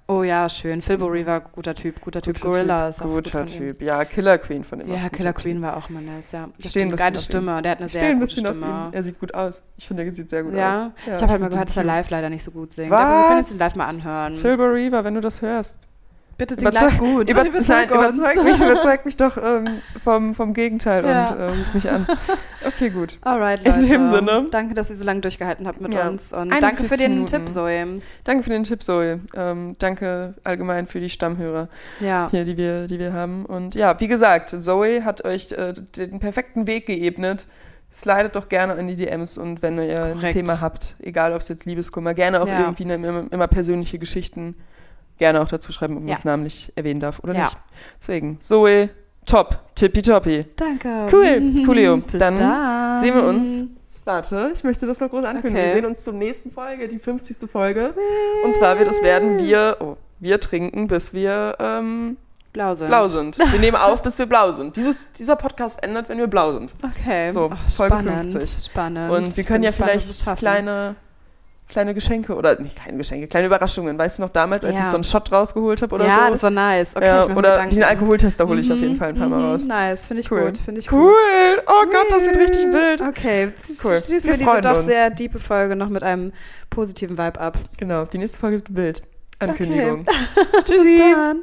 Oh ja, schön. Phil Boriva, guter Typ, guter Typ. Guter Gorilla typ, ist auch gut Guter ihm. Typ. Ja, Killer Queen von ihm. Ja, Killer. Queen war auch mal nice, ja. Das Stehen stimmt, geile. Stimme. Der hat eine Ich sehr stehe ein gute Stimme. ihn. Er sieht gut aus. Ich finde, er sieht sehr gut Ja, aus. ich habe halt mal gehört, dass er live leider nicht so gut singt. Aber wir können uns den Was? live mal anhören. Phil Boriva, wenn du das hörst. Bitte sing Überzeug- gut. Über, Überzeug nein, überzeug mich, überzeug mich doch ähm, vom, vom Gegenteil Ja. und äh, ruf mich an. Okay, gut. Alright, In Leute. dem Sinne. Danke, dass ihr so lange durchgehalten habt mit Ja. uns. Und 41 danke für den Minuten. Tipp, Zoe. Danke für den Tipp, Zoe. Ähm, danke allgemein für die Stammhörer Ja. hier, die wir, die wir haben. Und ja, wie gesagt, Zoe hat euch äh, den perfekten Weg geebnet. Slidet doch gerne in die DMs und wenn ihr ein Korrekt. Thema habt, egal ob es jetzt Liebeskummer, gerne auch Ja. irgendwie eine, immer, immer persönliche Geschichten, gerne auch dazu schreiben, ob man Ja. es namentlich erwähnen darf oder Ja. nicht. Deswegen, Zoe, top, tippitoppi. Danke. Cool, coolio. Dann dann Sehen wir uns. Warte, ich möchte das noch groß ankündigen. Okay. Wir sehen uns zur nächsten Folge, die 50. Folge. Und zwar wird es werden, wir, oh, wir trinken, bis wir ähm, Blau sind. blau sind. Wir nehmen auf, bis wir blau sind. Dieses, dieser Podcast endet, wenn wir blau sind. Okay. So, Ach, Folge spannend. 50. Spannend. Und wir können ja vielleicht kleine, kleine Geschenke oder nicht kleine Geschenke, kleine Überraschungen. Weißt du noch damals, als Ja. ich so einen Shot rausgeholt habe oder ja, so? das war nice. Okay, ja, oder den Alkoholtester hole ich auf jeden Mhm, Fall ein paar Mal mhm, raus. Nice, finde ich Cool. gut. Finde ich Cool! gut. Oh Gott, das wird richtig wild. Okay, Cool. schließen Wir wir diese doch uns. sehr diepe Folge noch mit einem positiven Vibe ab. Genau, die nächste Folge wird Bild. Ankündigung. Bis Tschüssi. dann.